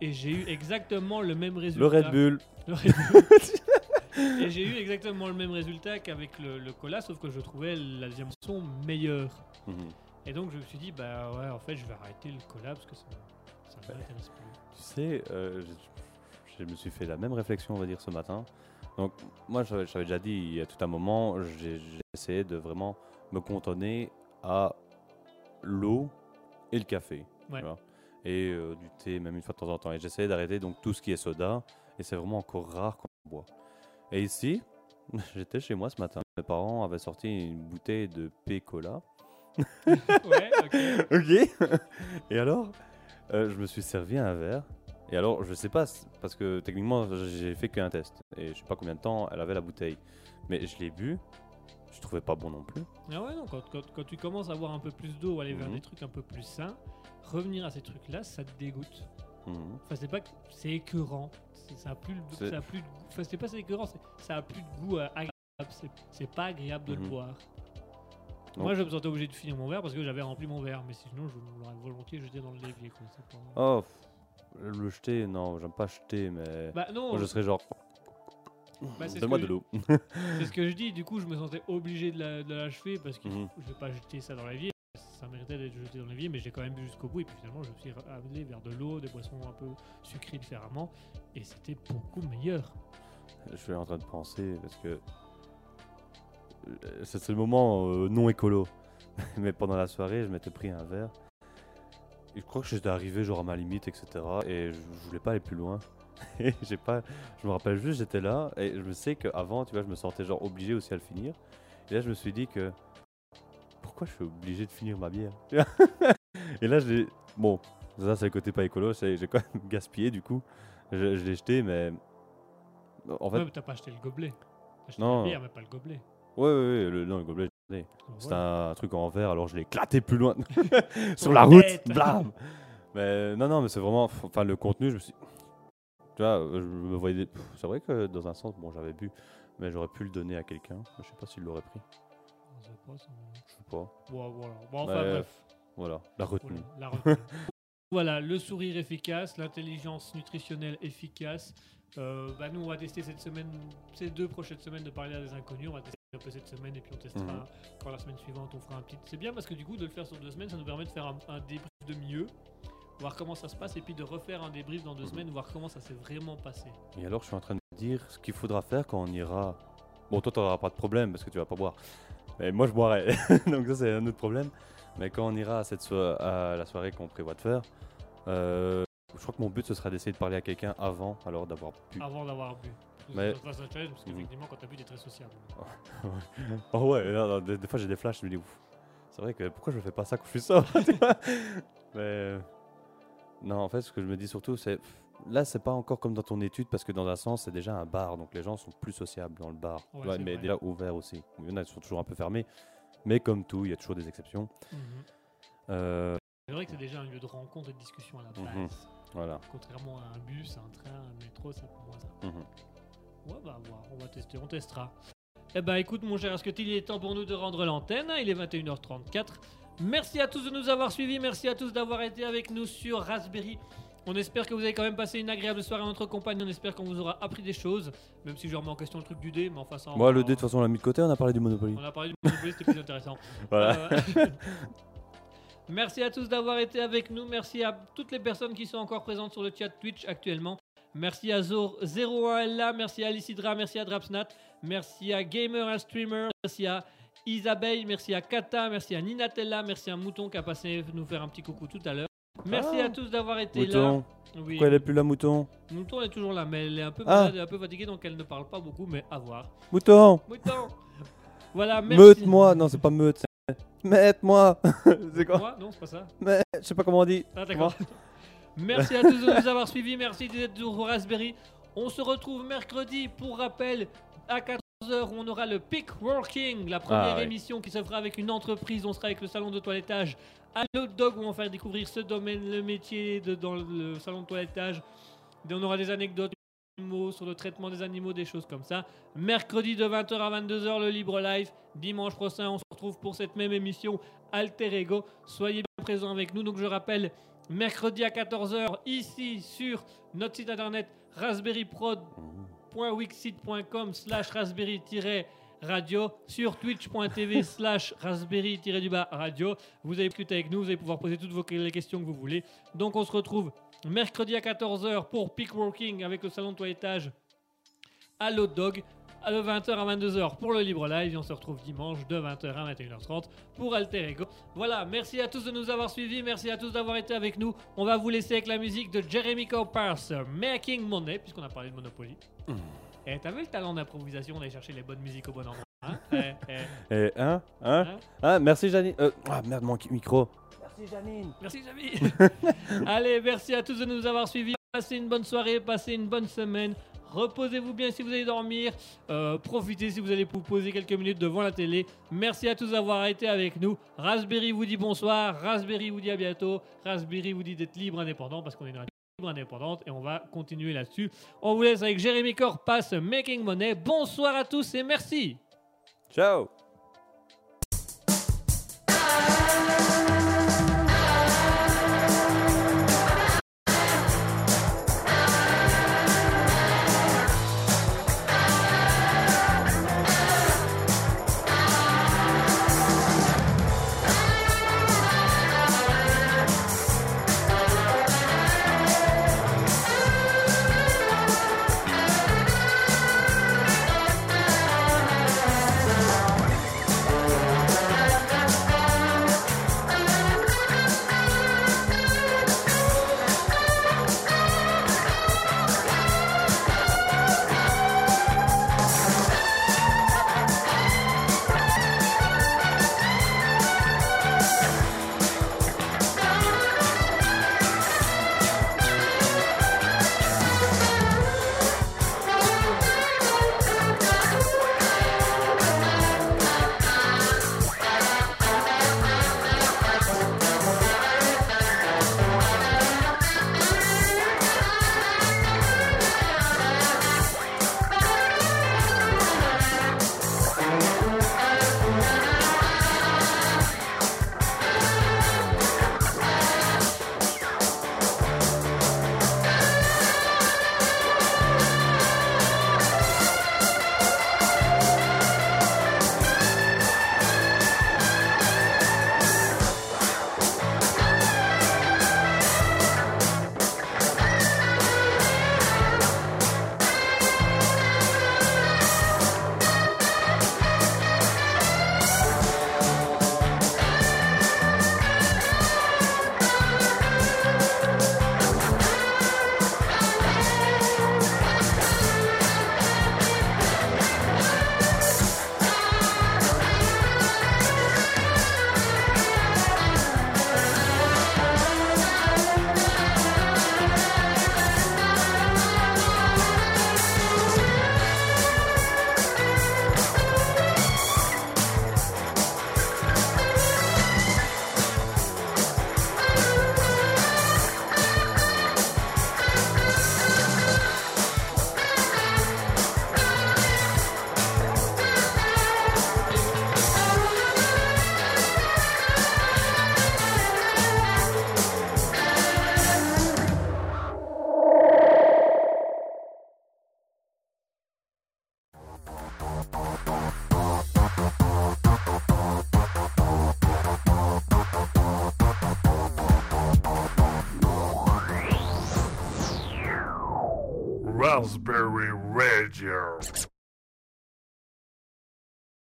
Et j'ai eu exactement le même résultat. Le Red Bull. Le Red Bull. et j'ai eu exactement le même résultat qu'avec le, le cola, sauf que je trouvais la deuxième boisson meilleure. Mhm. Et donc je me suis dit, bah ouais, en fait, je vais arrêter le cola parce que ça, ça Ouais. m'intéresse plus. Tu sais, euh, je, je me suis fait la même réflexion, on va dire, ce matin. Donc, moi, j'avais déjà dit, il y a tout un moment, j'ai j'ai essayé de vraiment me cantonner à l'eau et le café. tu Ouais. vois. Et euh, du thé, même une fois de temps en temps. Et j'essayais d'arrêter donc tout ce qui est soda. Et c'est vraiment encore rare qu'on boit. Et ici, j'étais chez moi ce matin. Mes parents avaient sorti une bouteille de P-Cola. Ouais, ok. Ok. et alors, euh, je me suis servi un verre. Et alors, je sais pas, parce que techniquement, j'ai fait qu'un test. Et je sais pas combien de temps elle avait la bouteille. Mais je l'ai bu. Je trouvais pas bon non plus. Ah ouais, non, quand, quand, quand tu commences à avoir un peu plus d'eau, aller vers Mhm. des trucs un peu plus sains, revenir à ces trucs-là, ça te dégoûte. Mhm. Enfin, c'est pas que c'est écœurant. Ça a plus, le- ça a plus de goût. Enfin, c'est pas c'est écœurant, ça a plus de goût euh, agréable. C'est- pas agréable de le Mhm. boire. Moi, je me sentais obligé de finir mon verre parce que j'avais rempli mon verre. Mais sinon, je l'aurais volontiers jeté dans le l'évier. pas- Oh, le jeter, non, j'aime pas jeter, mais. Bah non, Moi, je serais genre. Bah, c'est ce Donne-moi de l'eau. c'est ce que je dis. Du coup, je me sentais obligé de la- de l'achever parce que Mhm. je vais pas jeter ça dans l'évier. Ça méritait d'être jeté dans l'évier, mais j'ai quand même bu jusqu'au bout. Et puis finalement, je me suis amené vers de l'eau, des boissons un peu sucrées différemment. Et c'était beaucoup meilleur. Je suis en train de penser parce que. euh, C'est le moment euh, non écolo. mais pendant la soirée, je m'étais pris un verre. Et je crois que j'étais arrivé genre à ma limite, etc. Et je, je voulais pas aller plus loin. Et j'ai pas. Je me rappelle juste, j'étais là. Et je me sais qu'avant, tu vois, je me sentais genre obligé aussi à le finir. Et là, je me suis dit que. Pourquoi je suis obligé de finir ma bière Et là, j'ai. Bon, ça, c'est le côté pas écolo. J'ai quand même gaspillé du coup. Je, je l'ai jeté, mais. En fait, Ouais, t'as pas acheté le gobelet. T'as acheté Non. la bière, mais pas le gobelet. Ouais, ouais, ouais, le, non, le gobelet. Donc C'était voilà. un truc en verre, alors je l'ai éclaté plus loin sur la route. Blam Mais non, non, mais c'est vraiment. Enfin, le contenu, je me suis. Tu vois, euh, je me voyais. C'est vrai que dans un sens, bon, j'avais bu, mais j'aurais pu le donner à quelqu'un. Je sais pas s'il l'aurait pris. Je sais pas, Je sais pas. Bon, voilà. Bon, enfin Ouais, bref. Voilà, la retenue. Voilà, la retenue. Voilà, le sourire efficace, l'intelligence nutritionnelle efficace. Euh, bah nous, on va tester cette semaine, ces deux prochaines semaines de parler à des inconnus. On va tester un peu cette semaine et puis on testera quand la semaine suivante on fera un petit. C'est bien parce que du coup, de le faire sur deux semaines, ça nous permet de faire un, un débrief de mieux, voir comment ça se passe et puis de refaire un débrief dans deux semaines, voir comment ça s'est vraiment passé. Et alors, je suis en train de dire ce qu'il faudra faire quand on ira. Bon, toi, t'auras pas de problème parce que tu vas pas boire. Mais moi, je boirai. Donc, ça, c'est un autre problème. Mais quand on ira à, cette so- à la soirée qu'on prévoit de faire, euh, je crois que mon but, ce sera d'essayer de parler à quelqu'un avant, alors d'avoir pu. Avant d'avoir bu. Mais- parce qu'effectivement, quand t'as bu, t'es très sociable. Oh ouais, non, non, des, des fois j'ai des flashs, je me dis, ouf, c'est vrai que pourquoi je fais pas ça quand je suis sobre Mais euh, non, en fait, ce que je me dis surtout, c'est là, c'est pas encore comme dans ton étude parce que dans un sens, c'est déjà un bar, donc les gens sont plus sociables dans le bar. Ouais, mais vrai. déjà ouvert aussi. Il y en a qui sont toujours un peu fermés, mais comme tout, il y a toujours des exceptions. Mhm. Euh, C'est vrai que c'est déjà un lieu de rencontre et de discussion à la. Mhm. voilà. Contrairement à un bus, un train, un métro, c'est pour moi ça. Mhm. Ouais, bah, voir, on va tester, on testera. Eh ben, écoute, mon cher Asketil, il est temps pour nous de rendre l'antenne? Il est 21h34. Merci à tous de nous avoir suivis. Merci à tous d'avoir été avec nous sur Raspberry. On espère que vous avez quand même passé une agréable soirée en notre compagnie. On espère qu'on vous aura appris des choses. Même si je remets en question le truc du dé, mais enfin ça. Moi, le dé, de toute façon, on l'a mis de côté, on a parlé du Monopoly. On a parlé du Monopoly, c'était plus intéressant. Voilà. Euh, Merci à tous d'avoir été avec nous. Merci à toutes les personnes qui sont encore présentes sur le chat Twitch actuellement. Merci à Zor01LA, merci à Alicidra, merci à Drapsnat, merci à Gamer and Streamer, merci à Isabelle, merci à Kata, merci à Ninatella, merci à Mouton qui a passé nous faire un petit coucou tout à l'heure. Merci Ah. à tous d'avoir été Mouton. là. Oui. Pourquoi elle est plus là, Mouton Mouton est toujours là, mais elle est un peu Ah. malade un peu fatiguée, donc elle ne parle pas beaucoup, mais à voir. Mouton Mouton Voilà, merci. Meute-moi Non, c'est pas meute, c'est mette-moi C'est quoi Moi Non, c'est pas ça. Mais je sais pas comment on dit. Ah, d'accord. Merci à tous de nous avoir suivis. Merci d'être toujours au Raspberry. On se retrouve mercredi pour rappel à 14h où on aura le Pick Working, la première Ah, émission qui se fera avec une entreprise. On sera avec le salon de toilettage à Dog où on va faire découvrir ce domaine, le métier de, dans le salon de toilettage. Et on aura des anecdotes sur le traitement des animaux, des choses comme ça. Mercredi de 20h à 22h, le Libre Live. Dimanche prochain, on se retrouve pour cette même émission Alter Ego. Soyez bien présents avec nous. Donc je rappelle, mercredi à 14h, ici sur notre site internet raspberryprod.wixsite.com slash raspberry-radio sur twitch.tv slash raspberry-du-bas radio. Vous allez discuter avec nous, vous allez pouvoir poser toutes vos les questions que vous voulez. Donc on se retrouve mercredi à 14h pour Peak Working avec le salon de toilettage à Dog. À de 20h à 22h pour le Libre Live et on se retrouve dimanche de 20h à 21h30 pour Alter Ego. Voilà, merci à tous de nous avoir suivis, merci à tous d'avoir été avec nous. On va vous laisser avec la musique de Jeremy Copars, Making Money, puisqu'on a parlé de Monopoly. Et t'as vu le talent d'improvisation d'aller chercher les bonnes musiques au bon endroit hein Eh, eh, Et hein Hein hein Ah, merci Janine. Euh, ah merde, mon micro. Merci Janine. Merci Jamy Allez, merci à tous de nous avoir suivis. Passez une bonne soirée, passez une bonne semaine. Reposez-vous bien si vous allez dormir. Euh, profitez si vous allez vous poser quelques minutes devant la télé. Merci à tous d'avoir été avec nous. Raspberry vous dit bonsoir. Raspberry vous dit à bientôt. Raspberry vous dit d'être libre indépendant parce qu'on est une libre indépendante et on va continuer là-dessus. On vous laisse avec Jérémy Corpas, Making Money. Bonsoir à tous et merci. Ciao.